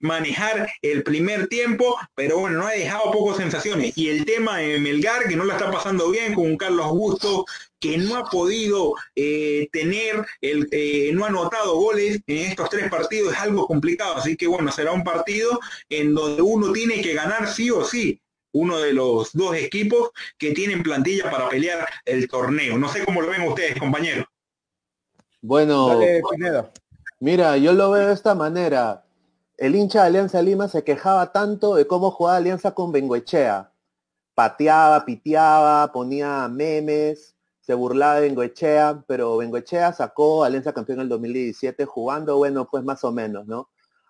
manejar el primer tiempo, pero bueno, no ha dejado pocas sensaciones. Y el tema de Melgar, que no la está pasando bien con un Carlos Augusto, que no ha podido eh, tener, el, eh, no ha anotado goles en estos tres partidos, es algo complicado. Así que bueno, será un partido en donde uno tiene que ganar sí o sí. Uno de los dos equipos que tienen plantilla para pelear el torneo. No sé cómo lo ven ustedes, compañeros. Bueno, mira, yo lo veo de esta manera el hincha de Alianza Lima se quejaba tanto de cómo jugaba Alianza con Bengoechea. Pateaba, piteaba, ponía memes, se burlaba de Bengoechea, pero Bengoechea sacó Alianza campeón en el 2017 jugando, bueno, pues más o menos, ¿no?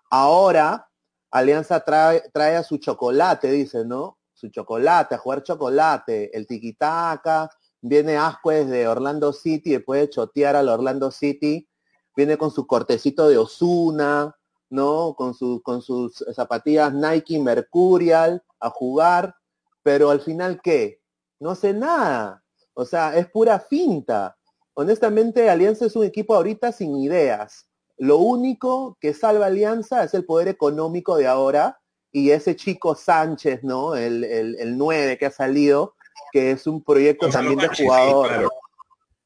Ahora, Alianza trae, trae a su chocolate, dice, ¿no? Su chocolate, a jugar chocolate, el tiquitaca, viene Ascuez de Orlando City, después de chotear al Orlando City, viene con su cortecito de Osuna, ¿no? Con, con sus zapatillas Nike Mercurial a jugar, pero al final, ¿qué? No hace nada. O sea, es pura finta. Honestamente, Alianza es un equipo ahorita sin ideas. Lo único que salva Alianza es el poder económico de ahora y ese chico Sánchez, ¿no? El, el, 9 que ha salido, que es un proyecto también de jugador.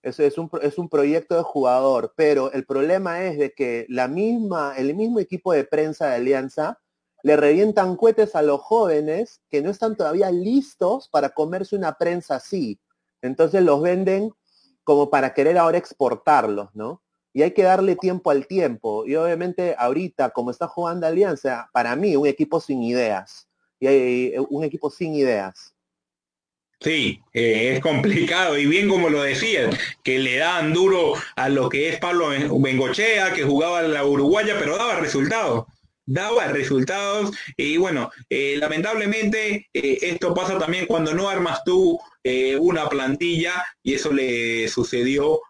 Es un, es un proyecto de jugador, pero el problema es de que la misma, el mismo equipo de prensa de Alianza le revientan cohetes a los jóvenes que no están todavía listos para comerse una prensa así. Entonces los venden como para querer ahora exportarlos, ¿no? Y hay que darle tiempo al tiempo. Y obviamente ahorita, como está jugando Alianza, para mí un equipo sin ideas. Y hay un equipo sin ideas. Sí, eh, es complicado. Y bien como lo decía, que le dan duro a lo que es Pablo Bengochea, que jugaba la Uruguaya, pero daba resultados daba resultados. Y bueno, eh, lamentablemente eh, esto pasa también cuando no armas tú una plantilla y eso le sucedió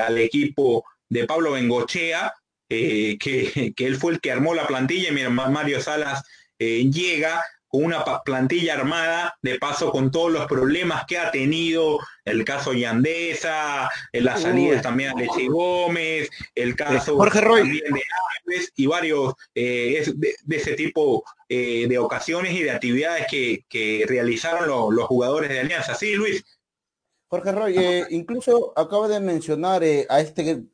al equipo de Pablo Bengochea, que, que, él fue el que armó la plantilla y mira, Mario Salas llega con una plantilla armada, de paso con todos los problemas que ha tenido el caso Yandesa, en las salidas también de Leche Gómez, el caso Jorge Roy. de Alves y varios eh, de, ese tipo eh, de ocasiones y de actividades que, realizaron los jugadores de Alianza. Sí, Luis. Jorge Roy, eh, incluso acaba de mencionar a este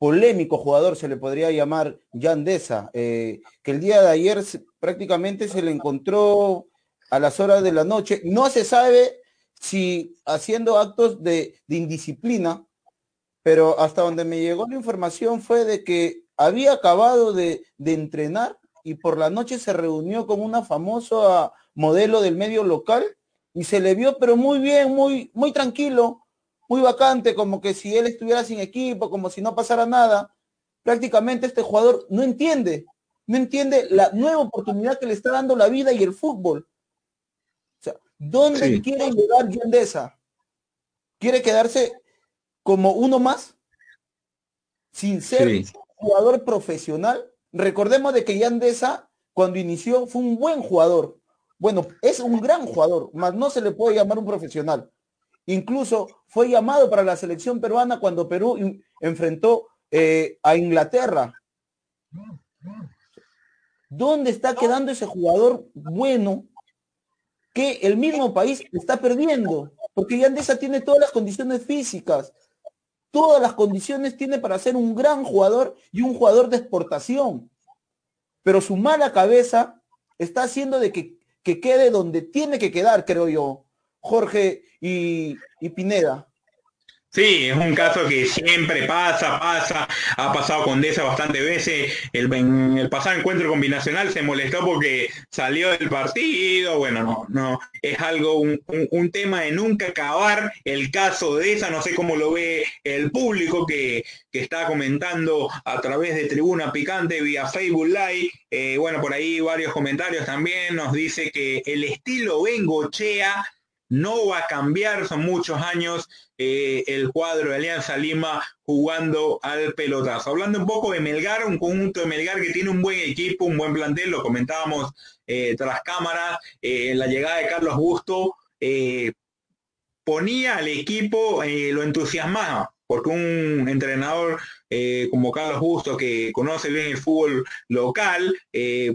polémico jugador, se le podría llamar Yandesa, que el día de ayer prácticamente se le encontró a las horas de la noche. No se sabe si haciendo actos de, indisciplina, pero hasta donde me llegó la información fue de que había acabado de, entrenar y por la noche se reunió con una famosa modelo del medio local y se le vio pero muy bien, muy, muy tranquilo, muy vacante, como que si él estuviera sin equipo, como si no pasara nada. Prácticamente este jugador no entiende no entiende la nueva oportunidad que le está dando la vida y el fútbol. O sea, ¿dónde quiere llegar Yandesa? ¿Quiere quedarse como uno más? Sin ser jugador profesional. Recordemos de que Yandesa, cuando inició, fue un buen jugador. Bueno, es un gran jugador, mas no se le puede llamar un profesional. Incluso fue llamado para la selección peruana cuando Perú enfrentó eh, a Inglaterra. ¿Dónde está quedando ese jugador bueno que el mismo país está perdiendo? Porque Yandesa tiene todas las condiciones físicas, todas las condiciones tiene para ser un gran jugador y un jugador de exportación. Pero su mala cabeza está haciendo de que, quede donde tiene que quedar, creo yo, Jorge y, Pineda. Sí, es un caso que siempre pasa, pasa, ha pasado con Deza bastantes veces. El, pasado encuentro combinacional se molestó porque salió del partido. Bueno, no, no, es algo, un, tema de nunca acabar el caso de esa. No sé cómo lo ve el público que, está comentando a través de Tribuna Picante vía Facebook Live. Eh, bueno, por ahí varios comentarios también nos dice que el estilo Bengochea no va a cambiar, son muchos años eh, el cuadro de Alianza Lima jugando al pelotazo. Hablando un poco de Melgar, un conjunto de Melgar que tiene un buen equipo, un buen plantel, lo comentábamos eh, tras cámaras, eh, la llegada de Carlos Busto ponía al equipo, lo entusiasmaba, porque un entrenador como Carlos Busto, que conoce bien el fútbol local,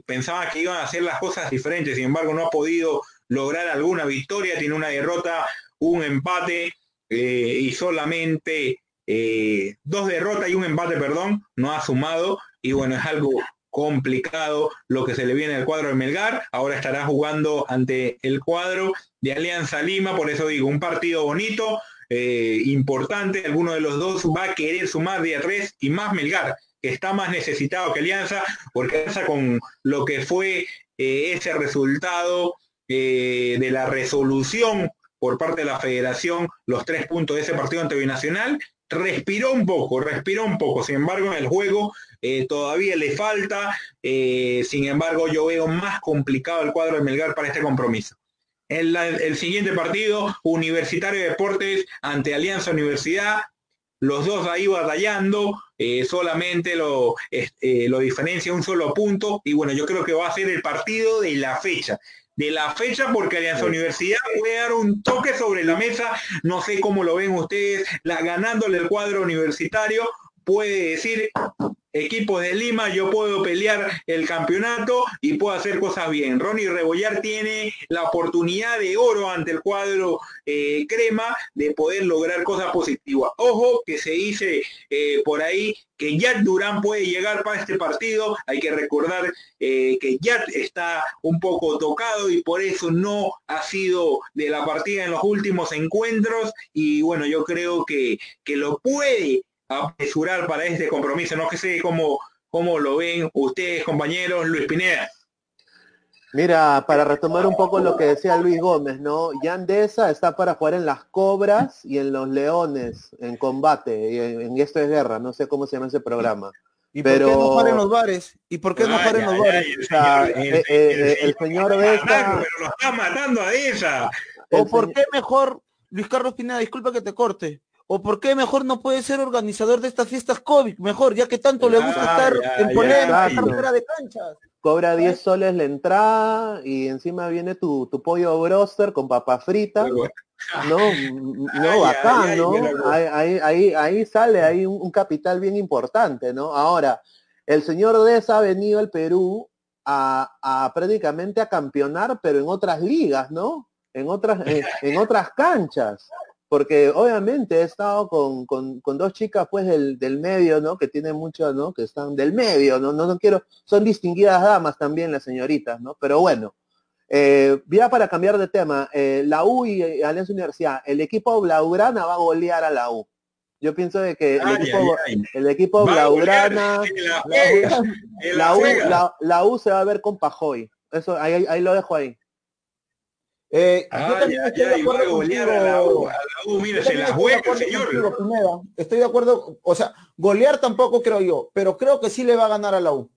pensaba que iban a hacer las cosas diferentes, sin embargo no ha podido lograr alguna victoria, tiene una derrota, un empate eh, y solamente eh, dos derrotas y un empate, perdón, no ha sumado. Y bueno, es algo complicado lo que se le viene al cuadro de Melgar, ahora estará jugando ante el cuadro de Alianza Lima, por eso digo, un partido bonito, eh, importante, alguno de los dos va a querer sumar día 3 y más Melgar, que está más necesitado que Alianza, porque Alianza con lo que fue ese resultado eh, de la resolución por parte de la federación, los tres puntos de ese partido ante Binacional, respiró un poco, respiró un poco, sin embargo en el juego eh, todavía le falta, eh, sin embargo yo veo más complicado el cuadro de Melgar para este compromiso. El, el siguiente partido, Universitario de Deportes ante Alianza Universidad, los dos ahí batallando, solamente lo, lo diferencia un solo punto, y bueno, yo creo que va a ser el partido de la fecha de la fecha porque Alianza Universidad puede dar un toque sobre la mesa, no sé cómo lo ven ustedes, la, ganándole el cuadro universitario, puede decir, equipos de Lima, yo puedo pelear el campeonato y puedo hacer cosas bien. Ronnie Rebollar tiene la oportunidad de oro ante el cuadro eh, crema de poder lograr cosas positivas. Ojo que se dice eh, por ahí que Jack Durán puede llegar para este partido. Hay que recordar eh, que Jack está un poco tocado y por eso no ha sido de la partida en los últimos encuentros. Y bueno, yo creo que, que lo puede apresurar para este compromiso. No que sé cómo, cómo lo ven ustedes, compañeros, Luis Pineda. Mira, para retomar un poco lo que decía Luis Gómez, ¿no? Yandesa está para jugar en las cobras y en los leones, en combate, y en, esto es guerra, no sé cómo se llama ese programa. ¿Y pero... por qué no jugar en los bares? ¿Y por qué no jugar en los bares? el, señor Deza... Pero lo está matando a ella. ¿O por qué mejor, Luis Carlos Pineda, disculpa que te corte, ¿O por qué mejor no puede ser organizador de estas fiestas COVID? Mejor, ya que tanto le gusta estar en polémica, estar de canchas. Cobra 10 soles la entrada y encima viene tu, tu pollo broster con papa frita. No, no, bacán, ¿no? Ahí, ahí, ahí, sale ahí un, capital bien importante, ¿no? Ahora, el señor Deza ha venido al Perú a, a prácticamente a campeonar, pero en otras ligas, ¿no? En otras, en otras canchas porque obviamente he estado con, con, dos chicas pues del, del, medio, ¿no? Que tienen mucho, ¿no? Que están del medio, ¿no? No, no quiero, son distinguidas damas también las señoritas, ¿no? Pero bueno, eh, ya para cambiar de tema, eh, la U y Alianza Universidad, el equipo Blaugrana va a golear a la U. Yo pienso de que el equipo, el equipo Blaugrana, la, U, la, U se va a ver con Pajoy. Eso, ahí, ahí lo dejo ahí. Eh, yo también estoy de acuerdo Estoy de acuerdo, o sea, golear tampoco creo yo, pero creo que sí le va a ganar a la U.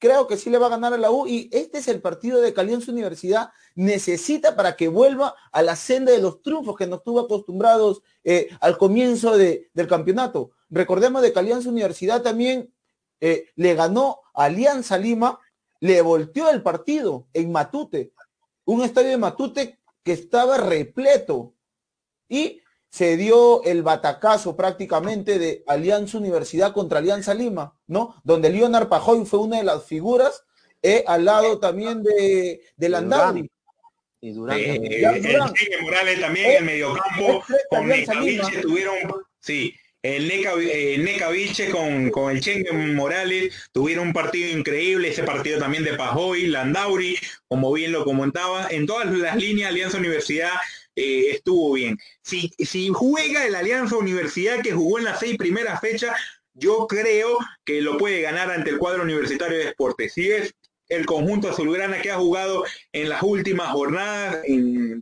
Creo que sí le va a ganar a la U y este es el partido de Calianza Universidad. Necesita para que vuelva a la senda de los triunfos que nos tuvo acostumbrados eh, al comienzo de, del campeonato. Recordemos de que Alianza Universidad también eh, le ganó a Alianza Lima, le volteó el partido en Matute un estadio de Matute que estaba repleto y se dio el batacazo prácticamente de Alianza Universidad contra Alianza Lima, ¿no? Donde Leonard Pajoy fue una de las figuras, eh, al lado también de, de. Y Durán. Eh, eh, Morales también en el mediocampo, con tuvieron, sí, el Neca, eh, con, con el Chengue Morales tuvieron un partido increíble, ese partido también de Pajoy, Landauri, como bien lo comentaba, en todas las líneas Alianza Universidad eh, estuvo bien. Si, si juega el Alianza Universidad que jugó en las seis primeras fechas, yo creo que lo puede ganar ante el cuadro universitario de deportes. Si es el conjunto azulgrana que ha jugado en las últimas jornadas,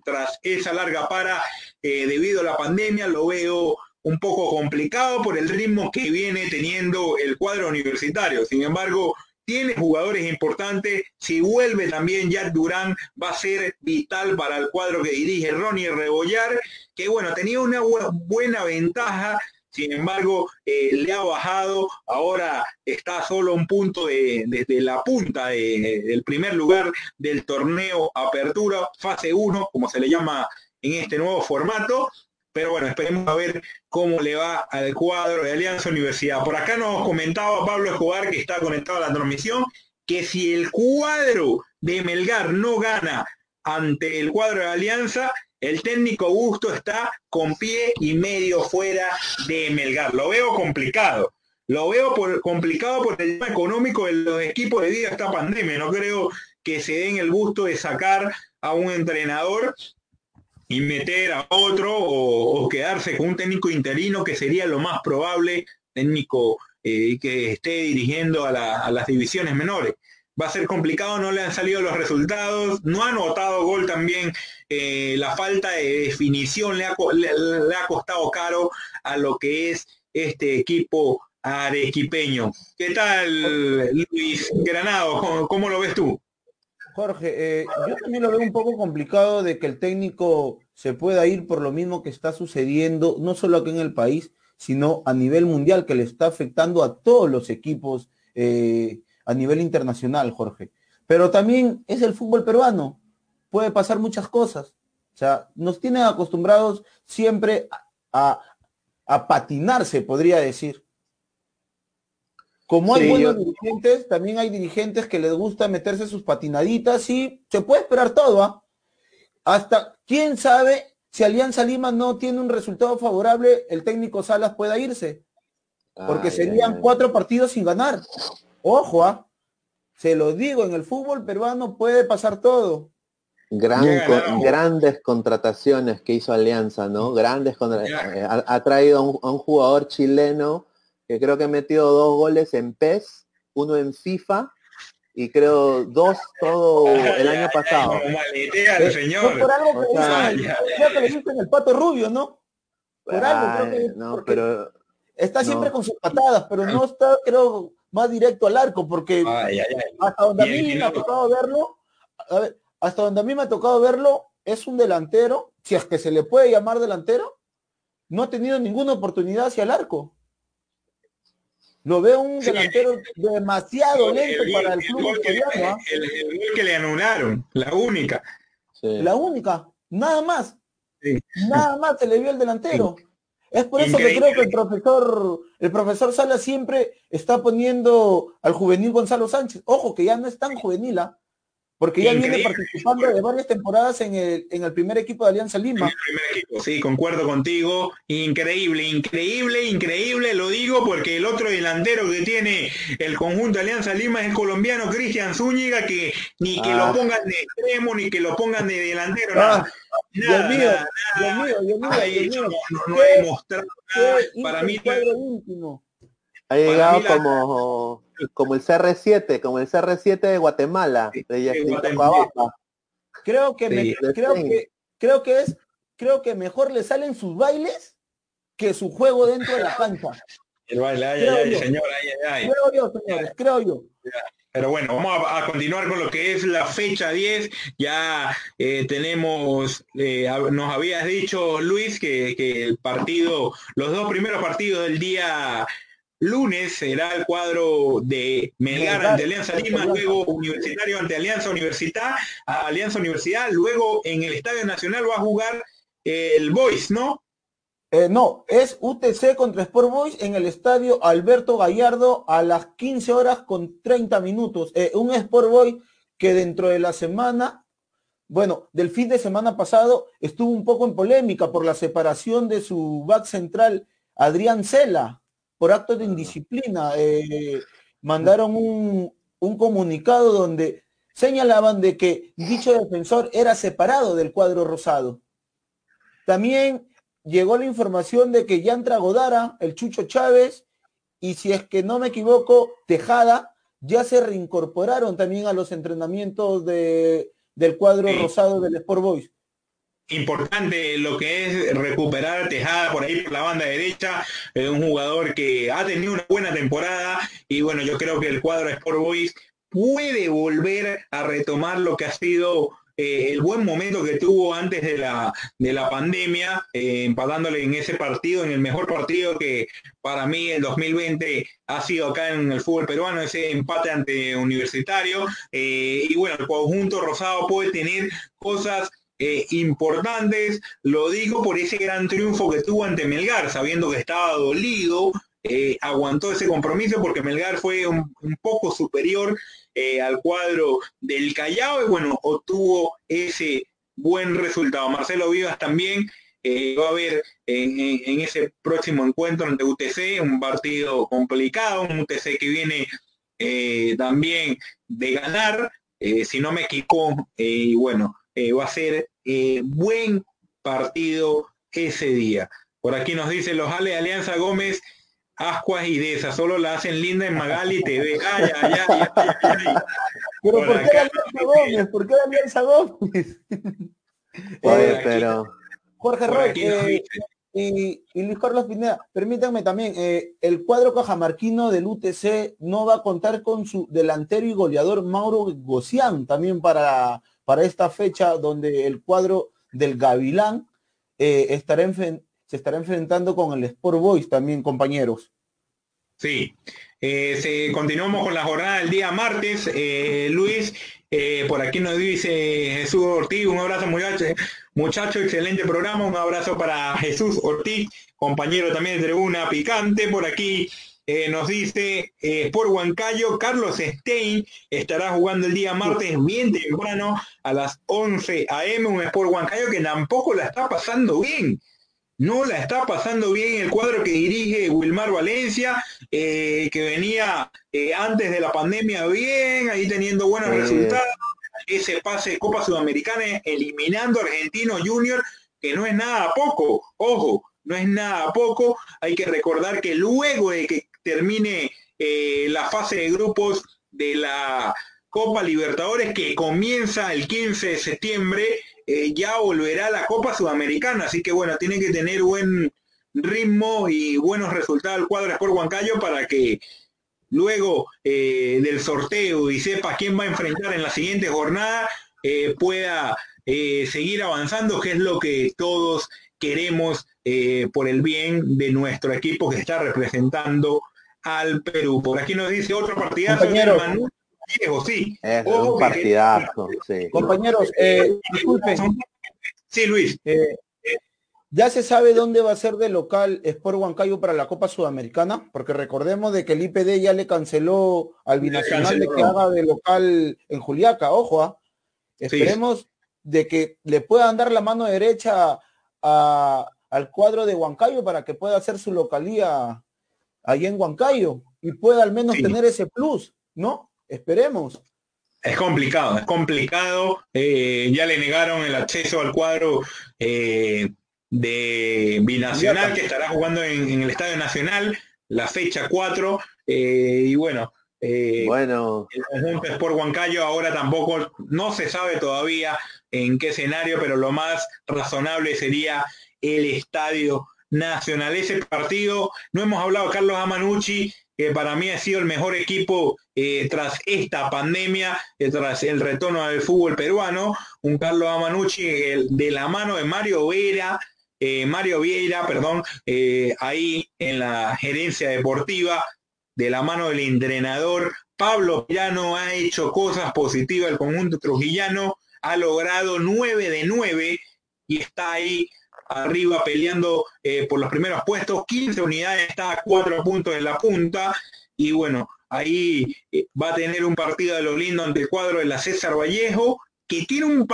tras esa larga para eh, debido a la pandemia, lo veo un poco complicado por el ritmo que viene teniendo el cuadro universitario. Sin embargo, tiene jugadores importantes. Si vuelve también Jack Durán, va a ser vital para el cuadro que dirige Ronnie Rebollar, que bueno, tenía una buena ventaja. Sin embargo, eh, le ha bajado, ahora está solo un punto desde la punta del primer lugar del torneo Apertura, fase 1, como se le llama en este nuevo formato, pero bueno, esperemos a ver cómo le va al cuadro de Alianza Universidad. Por acá nos comentaba Pablo Escobar, que está conectado a la transmisión, que si el cuadro de Melgar no gana ante el cuadro de Alianza, el técnico Augusto está con pie y medio fuera de Melgar. Lo veo complicado. Lo veo complicado por el tema económico de los equipos de vida esta pandemia. No creo que se den el gusto de sacar a un entrenador y meter a otro o, quedarse con un técnico interino que sería lo más probable, técnico eh, que esté dirigiendo a, las divisiones menores. Va a ser complicado, no le han salido los resultados, no ha notado gol también, eh, la falta de definición le ha, le, ha costado caro a lo que es este equipo arequipeño. ¿Qué tal, Luis Granado? cómo lo ves tú? Jorge, eh, yo también lo veo un poco complicado de que el técnico se pueda ir por lo mismo que está sucediendo, no solo aquí en el país, sino a nivel mundial, que le está afectando a todos los equipos eh, a nivel internacional, Jorge. Pero también es el fútbol peruano, puede pasar muchas cosas. O sea, nos tienen acostumbrados siempre a, a patinarse, podría decir. Como hay buenos dirigentes, también hay dirigentes que les gusta meterse sus patinaditas y se puede esperar todo, ¿ah? Hasta, quién sabe, si Alianza Lima no tiene un resultado favorable, el técnico Salas pueda irse. Porque serían cuatro partidos sin ganar. Ojo, ¿ah? Se lo digo, en el fútbol peruano puede pasar todo. grandes contrataciones que hizo Alianza, ¿no? Grandes contrataciones. Eh, ha, traído a un jugador chileno que creo que he metido dos goles en PES, uno en FIFA y creo dos todo el año pasado. Maletea, señor. Por algo que, creo que le en el pato rubio, ¿no? Por algo creo que no, pero está siempre con sus patadas, pero no está creo más directo al arco porque hasta donde a mí me ha tocado verlo, a ver, hasta donde a mí me ha tocado verlo es un delantero, si es que se le puede llamar delantero, no ha tenido ninguna oportunidad hacia el arco. Lo veo un delantero demasiado lento para el club ¿ah? El, el, que le anularon, la única. La única, nada más. Nada más se le vio el delantero. Es por eso que creo que el profesor, el profesor Sala siempre está poniendo al juvenil Gonzalo Sánchez. Ojo, que ya no es tan juvenil, ¿ah? Porque ya viene participando de varias temporadas en el, en el primer equipo de Alianza Lima. sí, concuerdo contigo. Increíble, increíble, increíble. Lo digo porque el otro delantero que tiene el conjunto de Alianza Lima es el colombiano Cristian Zúñiga, que ni que lo ah. pongan de extremo, ni que lo pongan de delantero. Ah, nada. Dios mío, Dios mío, Dios mío, No, he demostrado nada. Para mí... Íntimo. Ha llegado como como el CR7, como el CR7 de Guatemala, Creo que, creo que creo que es creo que mejor le salen sus bailes que su juego dentro de la cancha. El baile, ay, ay, ay, señor, ay, ay, Creo yo, señores, creo yo. Pero bueno, vamos a, continuar con lo que es la fecha 10. Ya eh, tenemos, eh, nos habías dicho, Luis, que, que, el partido, los dos primeros partidos del día Lunes será el cuadro de Melgar ante Alianza Lima, luego Universitario ante Alianza Universidad, Alianza Universidad, luego en el Estadio Nacional va a jugar el Boys, ¿no? Eh, no, es UTC contra Sport Boys en el estadio Alberto Gallardo a las 15 horas con 30 minutos. Eh, un Sport Boys que dentro de la semana, bueno, del fin de semana pasado estuvo un poco en polémica por la separación de su back central Adrián Cela por actos de indisciplina. Eh, mandaron un, comunicado donde señalaban de que dicho defensor era separado del cuadro rosado. También llegó la información de que Yantra Godara, el Chucho Chávez, y si es que no me equivoco, Tejada, ya se reincorporaron también a los entrenamientos de, del cuadro rosado del Sport Boys importante lo que es recuperar Tejada por ahí por la banda derecha, es un jugador que ha tenido una buena temporada y bueno, yo creo que el cuadro Sport Boys puede volver a retomar lo que ha sido eh, el buen momento que tuvo antes de la, de la pandemia, eh, empatándole en ese partido, en el mejor partido que para mí el 2020 ha sido acá en el fútbol peruano, ese empate ante Universitario. Eh, y bueno, el conjunto rosado puede tener cosas eh, importantes, lo digo por ese gran triunfo que tuvo ante Melgar, sabiendo que estaba dolido, eh, aguantó ese compromiso porque Melgar fue un, poco superior eh, al cuadro del Callao y bueno, obtuvo ese buen resultado. Marcelo Vivas también va a ver en, ese próximo encuentro ante UTC un partido complicado, un UTC que viene también de ganar, si no me equivoco, y bueno, eh, va a ser eh, buen partido ese día. Por aquí nos dice los Ale Alianza Gómez, Ascuas y Deza, solo la hacen linda en Magali TV. Ay, ay, ay, ay, Pero ¿por, qué Alianza Gómez? ¿Por qué Alianza Gómez? Oye, pero... Jorge Roy, eh, y, Luis Carlos Pineda, permítanme también, eh, el cuadro cajamarquino del UTC no va a contar con su delantero y goleador Mauro Gocián también para, para esta fecha donde el cuadro del Gavilán eh, estará se estará enfrentando con el Sport Boys también, compañeros. Sí, eh, se, continuamos con la jornada del día martes. Luis, por aquí nos dice Jesús Ortiz, un abrazo muchachos, muchacho, excelente programa, un abrazo para Jesús Ortiz, compañero también de Tribuna Picante, por aquí eh, nos dice eh, por Huancayo, Carlos Stein estará jugando el día martes bien temprano a las 11 a.m. un Sport Huancayo que tampoco la está pasando bien. No la está pasando bien el cuadro que dirige Wilmar Valencia, eh, que venía antes de la pandemia bien, ahí teniendo buenos resultados. Ese pase de Copa Sudamericana eliminando a Argentino Junior, que no es nada poco. Ojo, no es nada poco. Hay que recordar que luego de que termine eh, la fase de grupos de la Copa Libertadores que comienza el 15 de septiembre, eh, ya volverá la Copa Sudamericana. Así que bueno, tiene que tener buen ritmo y buenos resultados el cuadro por Huancayo para que luego eh, del sorteo y sepa quién va a enfrentar en la siguiente jornada, pueda seguir avanzando, que es lo que todos queremos por el bien de nuestro equipo que está representando al Perú. Por aquí nos dice otro partidazo. Compañeros, sí. Es un partidazo, sí. Compañeros, eh, disculpen. Sí, Luis. Eh, ¿Ya se sabe dónde va a ser de local Sport Huancayo para la Copa Sudamericana? Porque recordemos de que el IPD ya le canceló al binacional de que haga de local en Juliaca, ojo, ¿ah? esperemos de que le puedan dar la mano derecha al cuadro de Huancayo para que pueda hacer su localía ahí en Huancayo y pueda al menos tener ese plus, ¿no? Esperemos. Es complicado, es complicado. Eh, ya le negaron el acceso al cuadro eh, de Binacional que estará jugando en, el Estadio Nacional, la fecha 4. Eh, y bueno, bueno. el por Huancayo ahora tampoco, no se sabe todavía en qué escenario, pero lo más razonable sería el estadio Nacional. Ese partido, no hemos hablado Carlos Amanucci, que para mí ha sido el mejor equipo eh, tras esta pandemia, eh, tras el retorno al fútbol peruano, un Carlos Amanucci de la mano de Mario Vera, eh, Mario Vieira, perdón, ahí en la gerencia deportiva, de la mano del entrenador. Pablo Llano ha hecho cosas positivas, el conjunto trujillano ha logrado nueve de nueve y está ahí arriba peleando eh, por los primeros puestos, 15 unidades, está a 4 puntos en la punta. Y bueno, ahí eh, va a tener un partido de lo lindo ante el cuadro de la César Vallejo, que tiene un,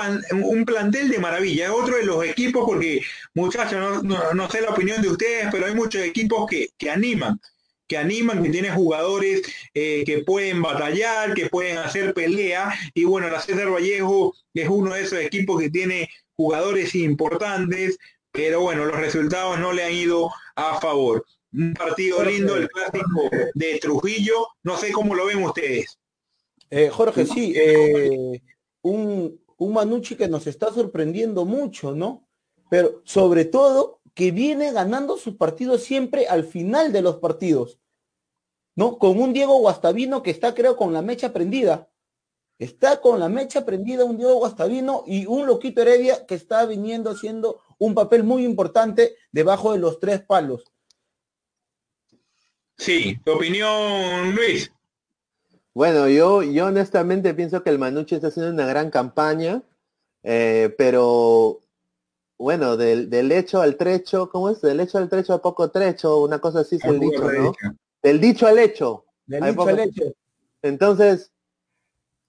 un plantel de maravilla, es otro de los equipos porque muchachos, no, sé la opinión de ustedes, pero hay muchos equipos que, animan, que animan, que tienen jugadores eh, que pueden batallar, que pueden hacer pelea, y bueno, la César Vallejo es uno de esos equipos que tiene jugadores importantes, pero bueno, los resultados no le han ido a favor. Un partido lindo, el clásico de Trujillo, no sé cómo lo ven ustedes. Eh, Jorge, sí, eh, un, un Manucci que nos está sorprendiendo mucho, ¿no? Pero sobre todo que viene ganando sus partidos siempre al final de los partidos, ¿no? Con un Diego Guastavino que está, creo, con la mecha prendida. Está con la mecha prendida un Diego Guastavino y un Loquito Heredia que está viniendo haciendo un papel muy importante debajo de los tres palos. Sí, tu opinión, Luis. Bueno, yo, yo honestamente pienso que el Manucci está haciendo una gran campaña, eh, pero bueno, del, del, hecho al trecho, ¿cómo es? Del hecho al trecho a poco trecho, una cosa así es el dicho, ¿no? Del dicho al hecho. Del dicho al hecho. Entonces,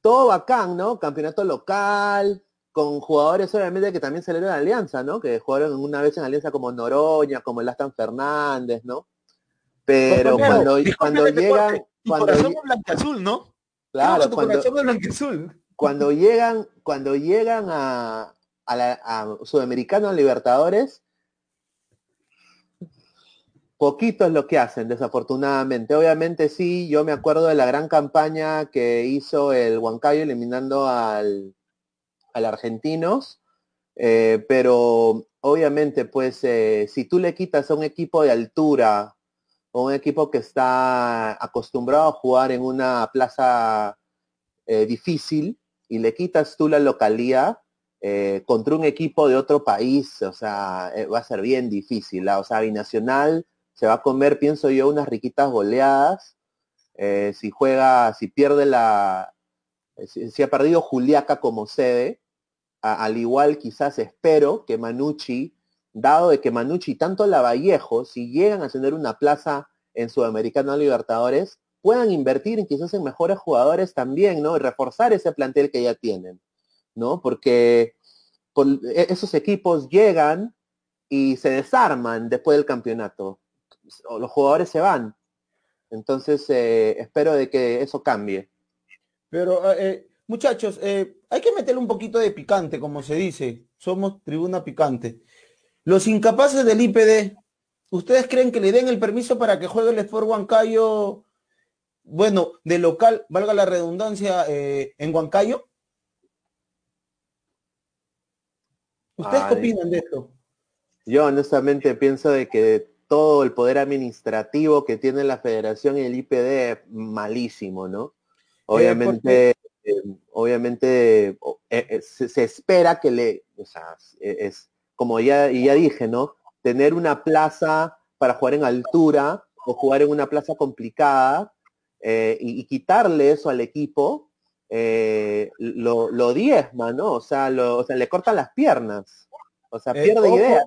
todo bacán, ¿no? Campeonato local, con jugadores obviamente que también salieron de Alianza, ¿no? Que jugaron una vez en Alianza como Noroña, como el Aston Fernández, ¿no? Pero cuando, cuando llegan... Cuando corazón azul, ¿no? Claro, cuando, cuando llegan, cuando llegan a, a, la, a Sudamericanos Libertadores, poquito es lo que hacen, desafortunadamente. Obviamente sí, yo me acuerdo de la gran campaña que hizo el Huancayo eliminando al, al Argentinos, eh, pero obviamente, pues eh, si tú le quitas a un equipo de altura o un equipo que está acostumbrado a jugar en una plaza eh, difícil y le quitas tú la localía contra un equipo de otro país, o sea, va a ser bien difícil. ¿ah? O sea, Binacional se va a comer, pienso yo, unas riquitas goleadas. si juega, si pierde la, si, ha perdido Juliaca como sede, al igual quizás espero que Manucci, dado de que Manucci y tanto Lavallejo, si llegan a tener una plaza en Sudamericano Libertadores, puedan invertir en quizás en mejores jugadores también, ¿no? Y reforzar ese plantel que ya tienen, ¿no? Porque e, esos equipos llegan y se desarman después del campeonato. Los jugadores se van. Entonces, eh, espero de que eso cambie. Pero, eh, muchachos, eh, hay que meterle un poquito de picante, como se dice. Somos tribuna picante. Los incapaces del IPD, ¿ustedes creen que le den el permiso para que juegue el Sport Huancayo, bueno, de local, valga la redundancia, eh, en Huancayo? ¿Ustedes qué opinan de esto? Yo honestamente pienso de que todo el poder administrativo que tiene la federación y el IPD es malísimo, ¿no? Obviamente, eh, obviamente eh, eh, se, espera que le, o sea, es como ya, ya dije, ¿no? Tener una plaza para jugar en altura o jugar en una plaza complicada y, quitarle eso al equipo, lo, lo, diezma, ¿no? O sea, lo, o sea, le cortan las piernas. O sea, pierde idea.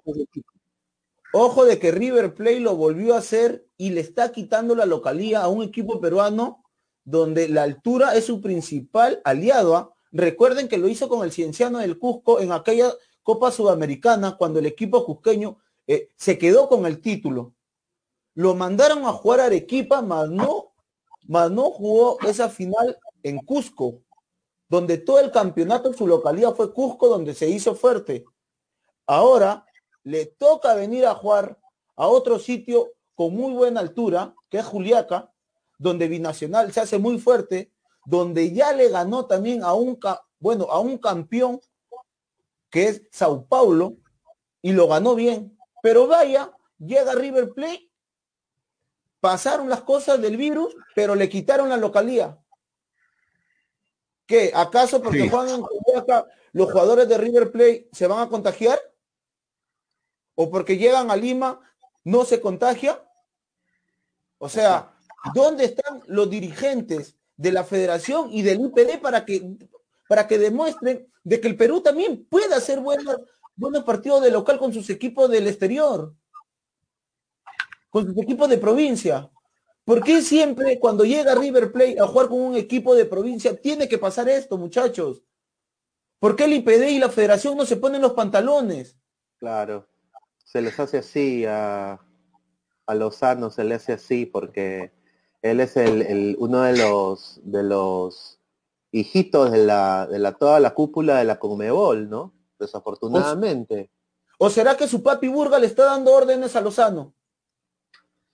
Ojo de que River Plate lo volvió a hacer y le está quitando la localía a un equipo peruano donde la altura es su principal aliado. ¿ah? Recuerden que lo hizo con el Cienciano del Cusco en aquella Copa Sudamericana cuando el equipo cusqueño eh, se quedó con el título. Lo mandaron a jugar a Arequipa, mas no, mas no jugó esa final en Cusco, donde todo el campeonato en su localidad fue Cusco, donde se hizo fuerte. Ahora le toca venir a jugar a otro sitio con muy buena altura, que es Juliaca, donde Binacional se hace muy fuerte, donde ya le ganó también a un, bueno, a un campeón que es Sao Paulo y lo ganó bien. Pero vaya, llega River Plate, pasaron las cosas del virus, pero le quitaron la localía. ¿Qué? ¿Acaso porque juegan en los jugadores de River Plate se van a contagiar? ¿O porque llegan a Lima no se contagia? O sea, ¿Dónde están los dirigentes de la federación y del IPD para que, para que demuestren de que el Perú también puede hacer buenos, buenos partidos de local con sus equipos del exterior? Con sus equipos de provincia. ¿Por qué siempre cuando llega River Plate a jugar con un equipo de provincia tiene que pasar esto, muchachos? ¿Por qué el IPD y la federación no se ponen los pantalones? Claro, se les hace así a, a Lozano, se le hace así porque él es el, uno de los de los hijitos de la, de la toda la cúpula de la Conmebol, ¿no? Desafortunadamente. ¿O será que su papi Burga le está dando órdenes a Lozano?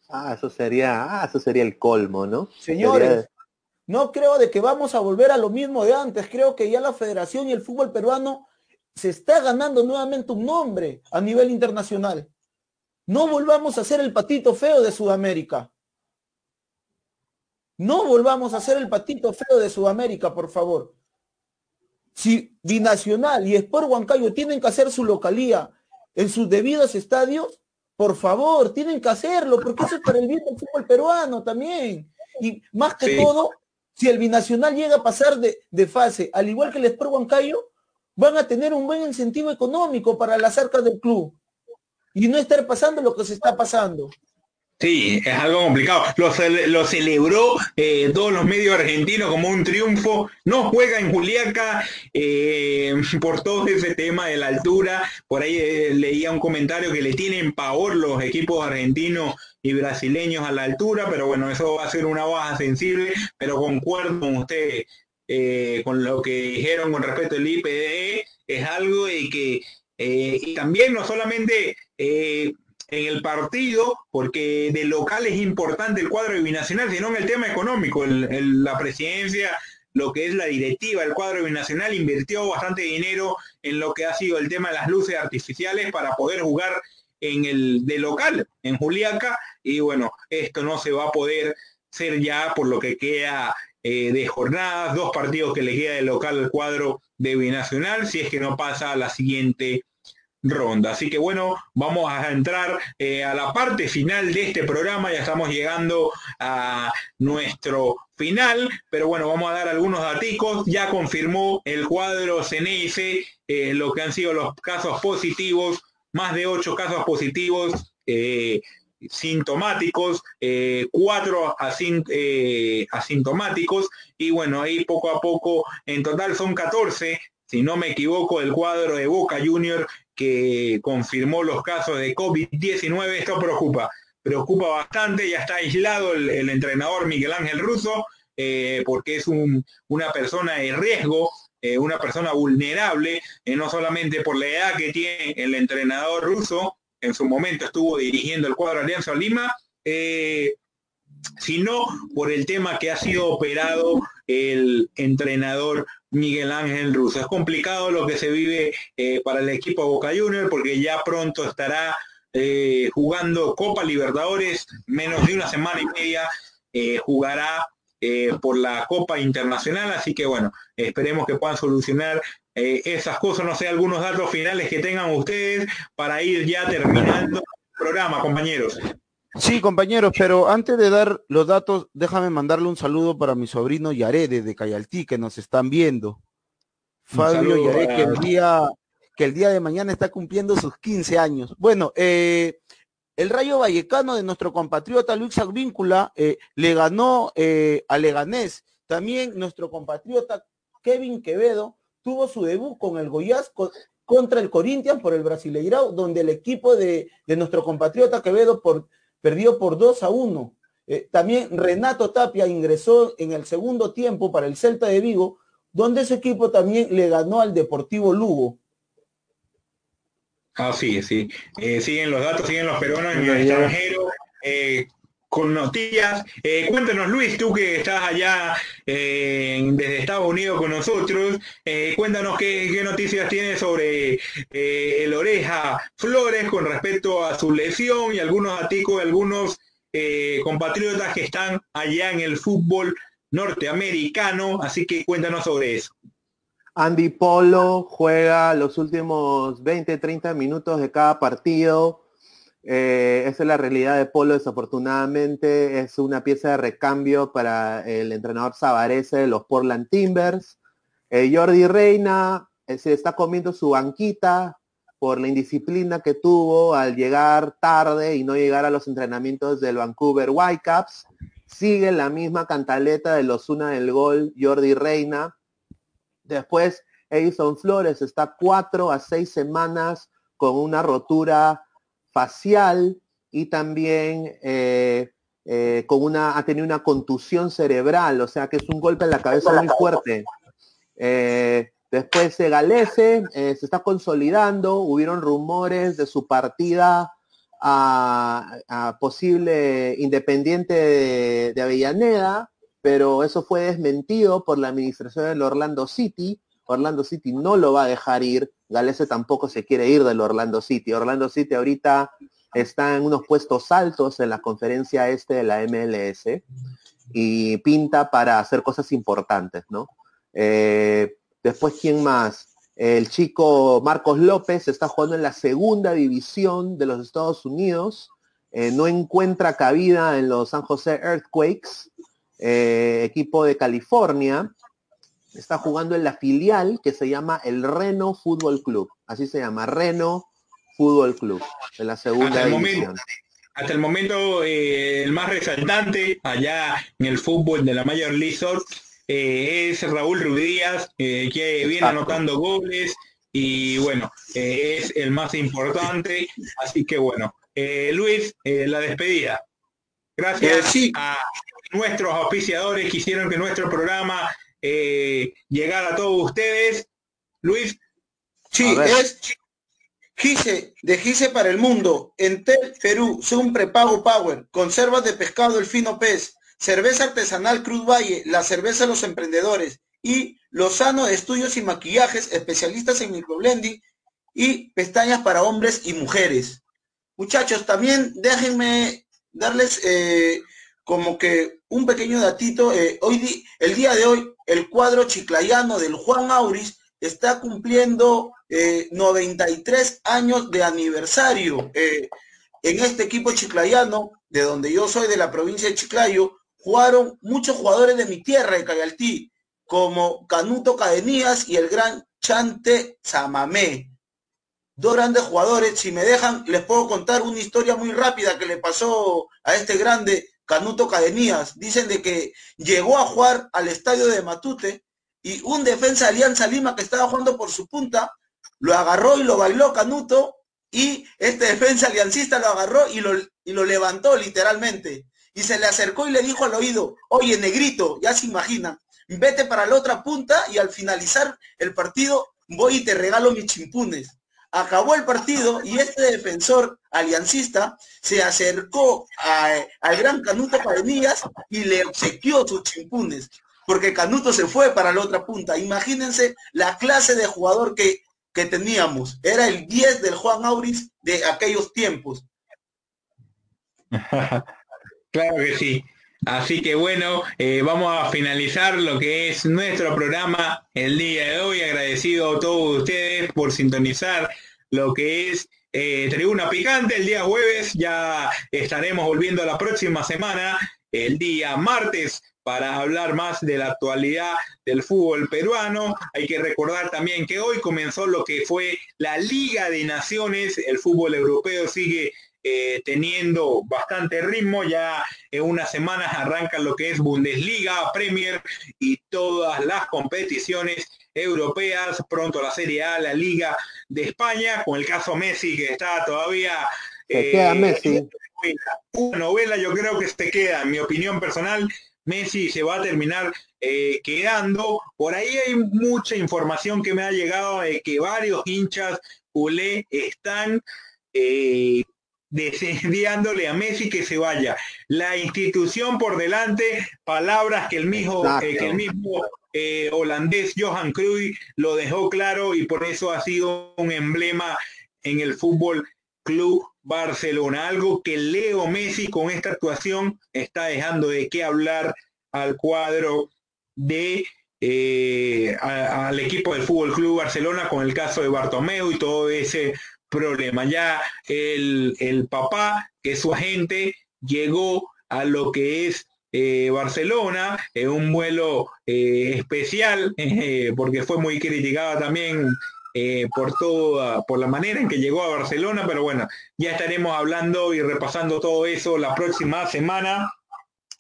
Ah, eso sería, ah, eso sería el colmo, ¿no? Señores, no creo de que vamos a volver a lo mismo de antes. Creo que ya la federación y el fútbol peruano se está ganando nuevamente un nombre a nivel internacional. No volvamos a ser el patito feo de Sudamérica. No volvamos a ser el patito feo de Sudamérica, por favor. Si Binacional y Sport Huancayo tienen que hacer su localía en sus debidos estadios, por favor, tienen que hacerlo, porque eso es para el bien del fútbol peruano también. Y más que todo, si el Binacional llega a pasar de, de, fase, al igual que el Sport Huancayo, van a tener un buen incentivo económico para las arcas del club. Y no estar pasando lo que se está pasando. Sí, es algo complicado. Lo, celebró eh, todos los medios argentinos como un triunfo. No juega en Juliaca eh, por todo ese tema de la altura. Por ahí eh, leía un comentario que le tienen pavor los equipos argentinos y brasileños a la altura, pero bueno, eso va a ser una baja sensible, pero concuerdo con usted con lo que dijeron con respecto al IPD, es algo de que y también no solamente en el partido, porque de local es importante el cuadro de binacional, sino en el tema económico. la presidencia lo que es la directiva del cuadro binacional invirtió bastante dinero en lo que ha sido el tema de las luces artificiales para poder jugar en el de local, en Juliaca, y bueno, esto no se va a poder ser ya por lo que queda eh, de jornadas, dos partidos que le queda de local al cuadro de Binacional, si es que no pasa a la siguiente ronda. Así que bueno, vamos a entrar eh, a la parte final de este programa, ya estamos llegando a nuestro final, pero bueno, vamos a dar algunos daticos, ya confirmó el cuadro Ceneice eh, lo que han sido los casos positivos, más de ocho casos positivos eh, sintomáticos, cuatro asintomáticos, y bueno, ahí poco a poco, en total son 14 si no me equivoco, el cuadro de Boca Junior que confirmó los casos de COVID-19. Esto preocupa, preocupa bastante, ya está aislado el, entrenador Miguel Ángel Russo, eh, porque es una persona de riesgo, eh, una persona vulnerable, eh, no solamente por la edad que tiene el entrenador ruso, en su momento estuvo dirigiendo el cuadro Alianza Lima, sino por el tema que ha sido operado el entrenador Miguel Ángel Russo. Es complicado lo que se vive eh, para el equipo Boca Junior porque ya pronto estará eh, jugando Copa Libertadores, menos de una semana y media eh, jugará por la Copa Internacional, así que bueno, esperemos que puedan solucionar esas cosas, no sé, algunos datos finales que tengan ustedes para ir ya terminando el programa, compañeros. Sí, compañeros, pero antes de dar los datos, déjame mandarle un saludo para mi sobrino Yarede de Cayaltí, que nos están viendo. Fabio Yarede, que el día, que el día de mañana está cumpliendo sus 15 años. Bueno, eh, el Rayo Vallecano de nuestro compatriota Luis Advíncula eh, le ganó eh, a Leganés. También nuestro compatriota Kevin Quevedo tuvo su debut con el Goiás contra el Corinthians por el Brasileirao, donde el equipo de, de nuestro compatriota Quevedo por perdió por 2 a 1. Eh, también Renato Tapia ingresó en el segundo tiempo para el Celta de Vigo, donde ese equipo también le ganó al Deportivo Lugo. Ah, sí, sí. Eh, siguen los datos, siguen los peruanos en el extranjero. Eh, con noticias. Eh, cuéntanos, Luis, tú que estás allá eh, desde Estados Unidos con nosotros, eh, cuéntanos qué, noticias tienes sobre el Oreja Flores con respecto a su lesión y algunos aticos de algunos compatriotas que están allá en el fútbol norteamericano. Así que cuéntanos sobre eso. Andy Polo juega los últimos 20, 30 minutos de cada partido eh, esa es la realidad de Polo, desafortunadamente es una pieza de recambio para el entrenador Savarese de los Portland Timbers. Eh, Jordi Reina eh, se está comiendo su banquita por la indisciplina que tuvo al llegar tarde y no llegar a los entrenamientos del Vancouver Whitecaps. Sigue la misma cantaleta de los una del gol Jordi Reina. Después Edison Flores está cuatro a seis semanas con una rotura facial y también eh, eh, con una, ha tenido una contusión cerebral, o sea que es un golpe en la cabeza muy fuerte. Eh, después se Galese se está consolidando, hubieron rumores de su partida a, posible independiente de, de, Avellaneda, pero eso fue desmentido por la administración del Orlando City. Orlando City no lo va a dejar ir Galese tampoco se quiere ir del Orlando City. Orlando City ahorita está en unos puestos altos en la conferencia este de la MLS y pinta para hacer cosas importantes, ¿no? Eh, después, ¿quién más? El chico Marcos López está jugando en la segunda división de los Estados Unidos. Eh, no encuentra cabida en los San José Earthquakes, eh, equipo de California está jugando en la filial que se llama el Reno Fútbol Club. Así se llama, Reno Fútbol Club, en la segunda hasta división. El momento, hasta el momento, eh, el más resaltante allá en el fútbol de la Mayor League eh, es Raúl Rudías, eh, que viene anotando goles y bueno, es el más importante. Así que bueno, Luis, la despedida. Gracias a nuestros auspiciadores que hicieron que nuestro programa eh, llegar a todos ustedes. Luis. Sí, es Gise, de Gise para el mundo. Entel Perú, un prepago Power, conservas de pescado el fino pez, Cerveza Artesanal Cruz Valle, la cerveza de los emprendedores y Lozano Estudios y Maquillajes, especialistas en microblending y pestañas para hombres y mujeres. Muchachos, también déjenme darles eh, como que un pequeño datito. Eh, hoy el día de hoy, el cuadro chiclayano del Juan Auris está cumpliendo 93 eh, años de aniversario. en este equipo chiclayano, de donde yo soy, de la provincia de Chiclayo, jugaron muchos jugadores de mi tierra, de Cayaltí, como Canuto Cadenías y el gran Chante Samamé. Dos grandes jugadores, si me dejan, les puedo contar una historia muy rápida que le pasó a este grande Canuto Cadenías. Dicen de que llegó a jugar al estadio de Matute y un defensa de Alianza Lima que estaba jugando por su punta, lo agarró y lo bailó Canuto y este defensa aliancista lo agarró y lo, y lo levantó literalmente. Y se le acercó y le dijo al oído, oye, negrito, ya se imagina, vete para la otra punta y al finalizar el partido voy y te regalo mis chimpunes. Acabó el partido y este defensor aliancista se acercó al gran Canuto Pademillas y le obsequió sus chimpunes, porque Canuto se fue para la otra punta. Imagínense la clase de jugador que, que teníamos. Era el 10 del Juan Auris de aquellos tiempos. claro que sí. Así que bueno, eh, vamos a finalizar lo que es nuestro programa el día de hoy. Agradecido a todos ustedes por sintonizar lo que es eh, Tribuna Picante el día jueves. Ya estaremos volviendo la próxima semana, el día martes, para hablar más de la actualidad del fútbol peruano. Hay que recordar también que hoy comenzó lo que fue la Liga de Naciones. El fútbol europeo sigue eh, teniendo bastante ritmo. Ya en unas semanas arranca lo que es Bundesliga, Premier y todas las competiciones europeas. Pronto la Serie A, la Liga de España, con el caso Messi que está todavía... queda eh, Messi. Una novela yo creo que se queda, en mi opinión personal, Messi se va a terminar eh, quedando. Por ahí hay mucha información que me ha llegado de que varios hinchas culé están eh, deseándole a Messi que se vaya. La institución por delante, palabras que el mismo, eh, que el mismo eh, holandés Johan Cruyff lo dejó claro y por eso ha sido un emblema en el fútbol club Barcelona. Algo que Leo Messi con esta actuación está dejando de qué hablar al cuadro de eh, al equipo del Fútbol Club Barcelona con el caso de Bartomeu y todo ese problema. Ya el, papá, que es su agente, llegó a lo que es eh, Barcelona en un vuelo eh, especial, porque fue muy criticada también eh, por toda, por la manera en que llegó a Barcelona, pero bueno, ya estaremos hablando y repasando todo eso la próxima semana.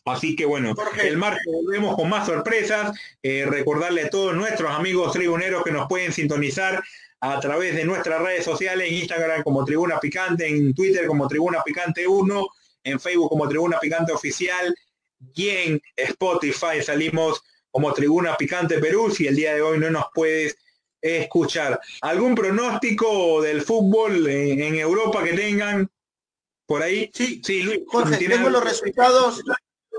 Así que bueno, el martes volvemos con más sorpresas. recordarle a todos nuestros amigos tribuneros que nos pueden sintonizar a través de nuestras redes sociales, en Instagram como Tribuna Picante, en Twitter como Tribuna Picante 1, en Facebook como Tribuna Picante Oficial y en Spotify salimos como Tribuna Picante Perú si el día de hoy no nos puedes escuchar. ¿Algún pronóstico del fútbol en, Europa que tengan por ahí? Sí, sí, Luis. Jorge, tengo los resultados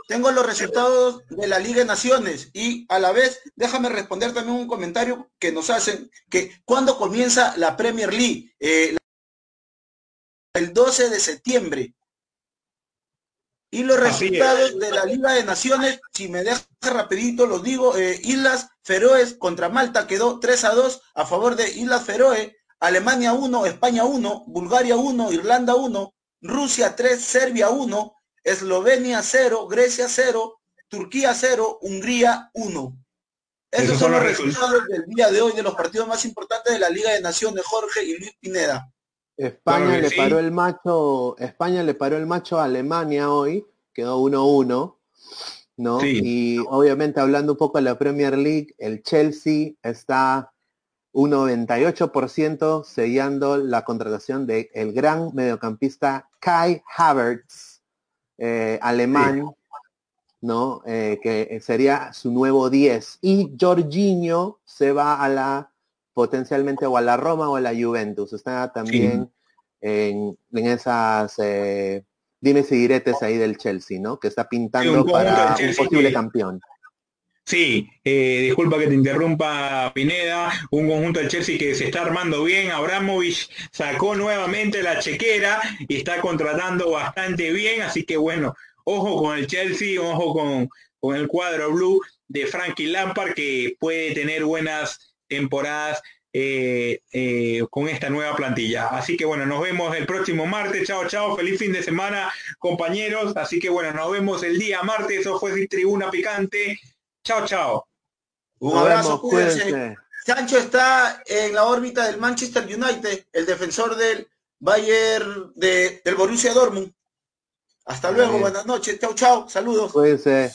tengo los resultados de la Liga de Naciones y a la vez déjame responder también un comentario que nos hacen que cuando comienza la Premier League, eh, el 12 de septiembre. Y los resultados de la Liga de Naciones, si me deja rapidito, los digo, eh, Islas Feroes contra Malta quedó 3 a 2 a favor de Islas Feroe, Alemania 1, España 1, Bulgaria 1, Irlanda 1, Rusia 3, Serbia 1, Eslovenia 0, Grecia 0, Turquía 0, Hungría 1. Esos, son los resultados del día de hoy de los partidos más importantes de la Liga de Naciones, Jorge y Luis Pineda. España le paró el macho, España le paró el macho a Alemania hoy, quedó 1-1, ¿no? Y obviamente hablando un poco de la Premier League, el Chelsea está un 98% sellando la contratación del el gran mediocampista Kai Havertz eh, alemán, ¿no? Eh, que sería su nuevo 10. Y Jorginho se va a la potencialmente o a la Roma o a la Juventus. Está también en, esas eh, dimes y diretes ahí del Chelsea, ¿no? Que está pintando para un posible campeón. Sí, eh, disculpa que te interrumpa Pineda, un conjunto del Chelsea que se está armando bien, Abramovich sacó nuevamente la chequera y está contratando bastante bien, así que bueno, ojo con el Chelsea, ojo con, con el cuadro blue de Frankie Lampard que puede tener buenas temporadas eh, eh, con esta nueva plantilla. Así que bueno, nos vemos el próximo martes. Chao, chao. Feliz fin de semana, compañeros. Así que bueno, nos vemos el día martes. Eso fue Tribuna Picante. Chao, chao. Un abrazo, cuídense. Sancho está en la órbita del Manchester United, el defensor del Bayern de, del Borussia Dortmund. Hasta luego, buenas noches. Chao, chao. Saludos. Cuídense.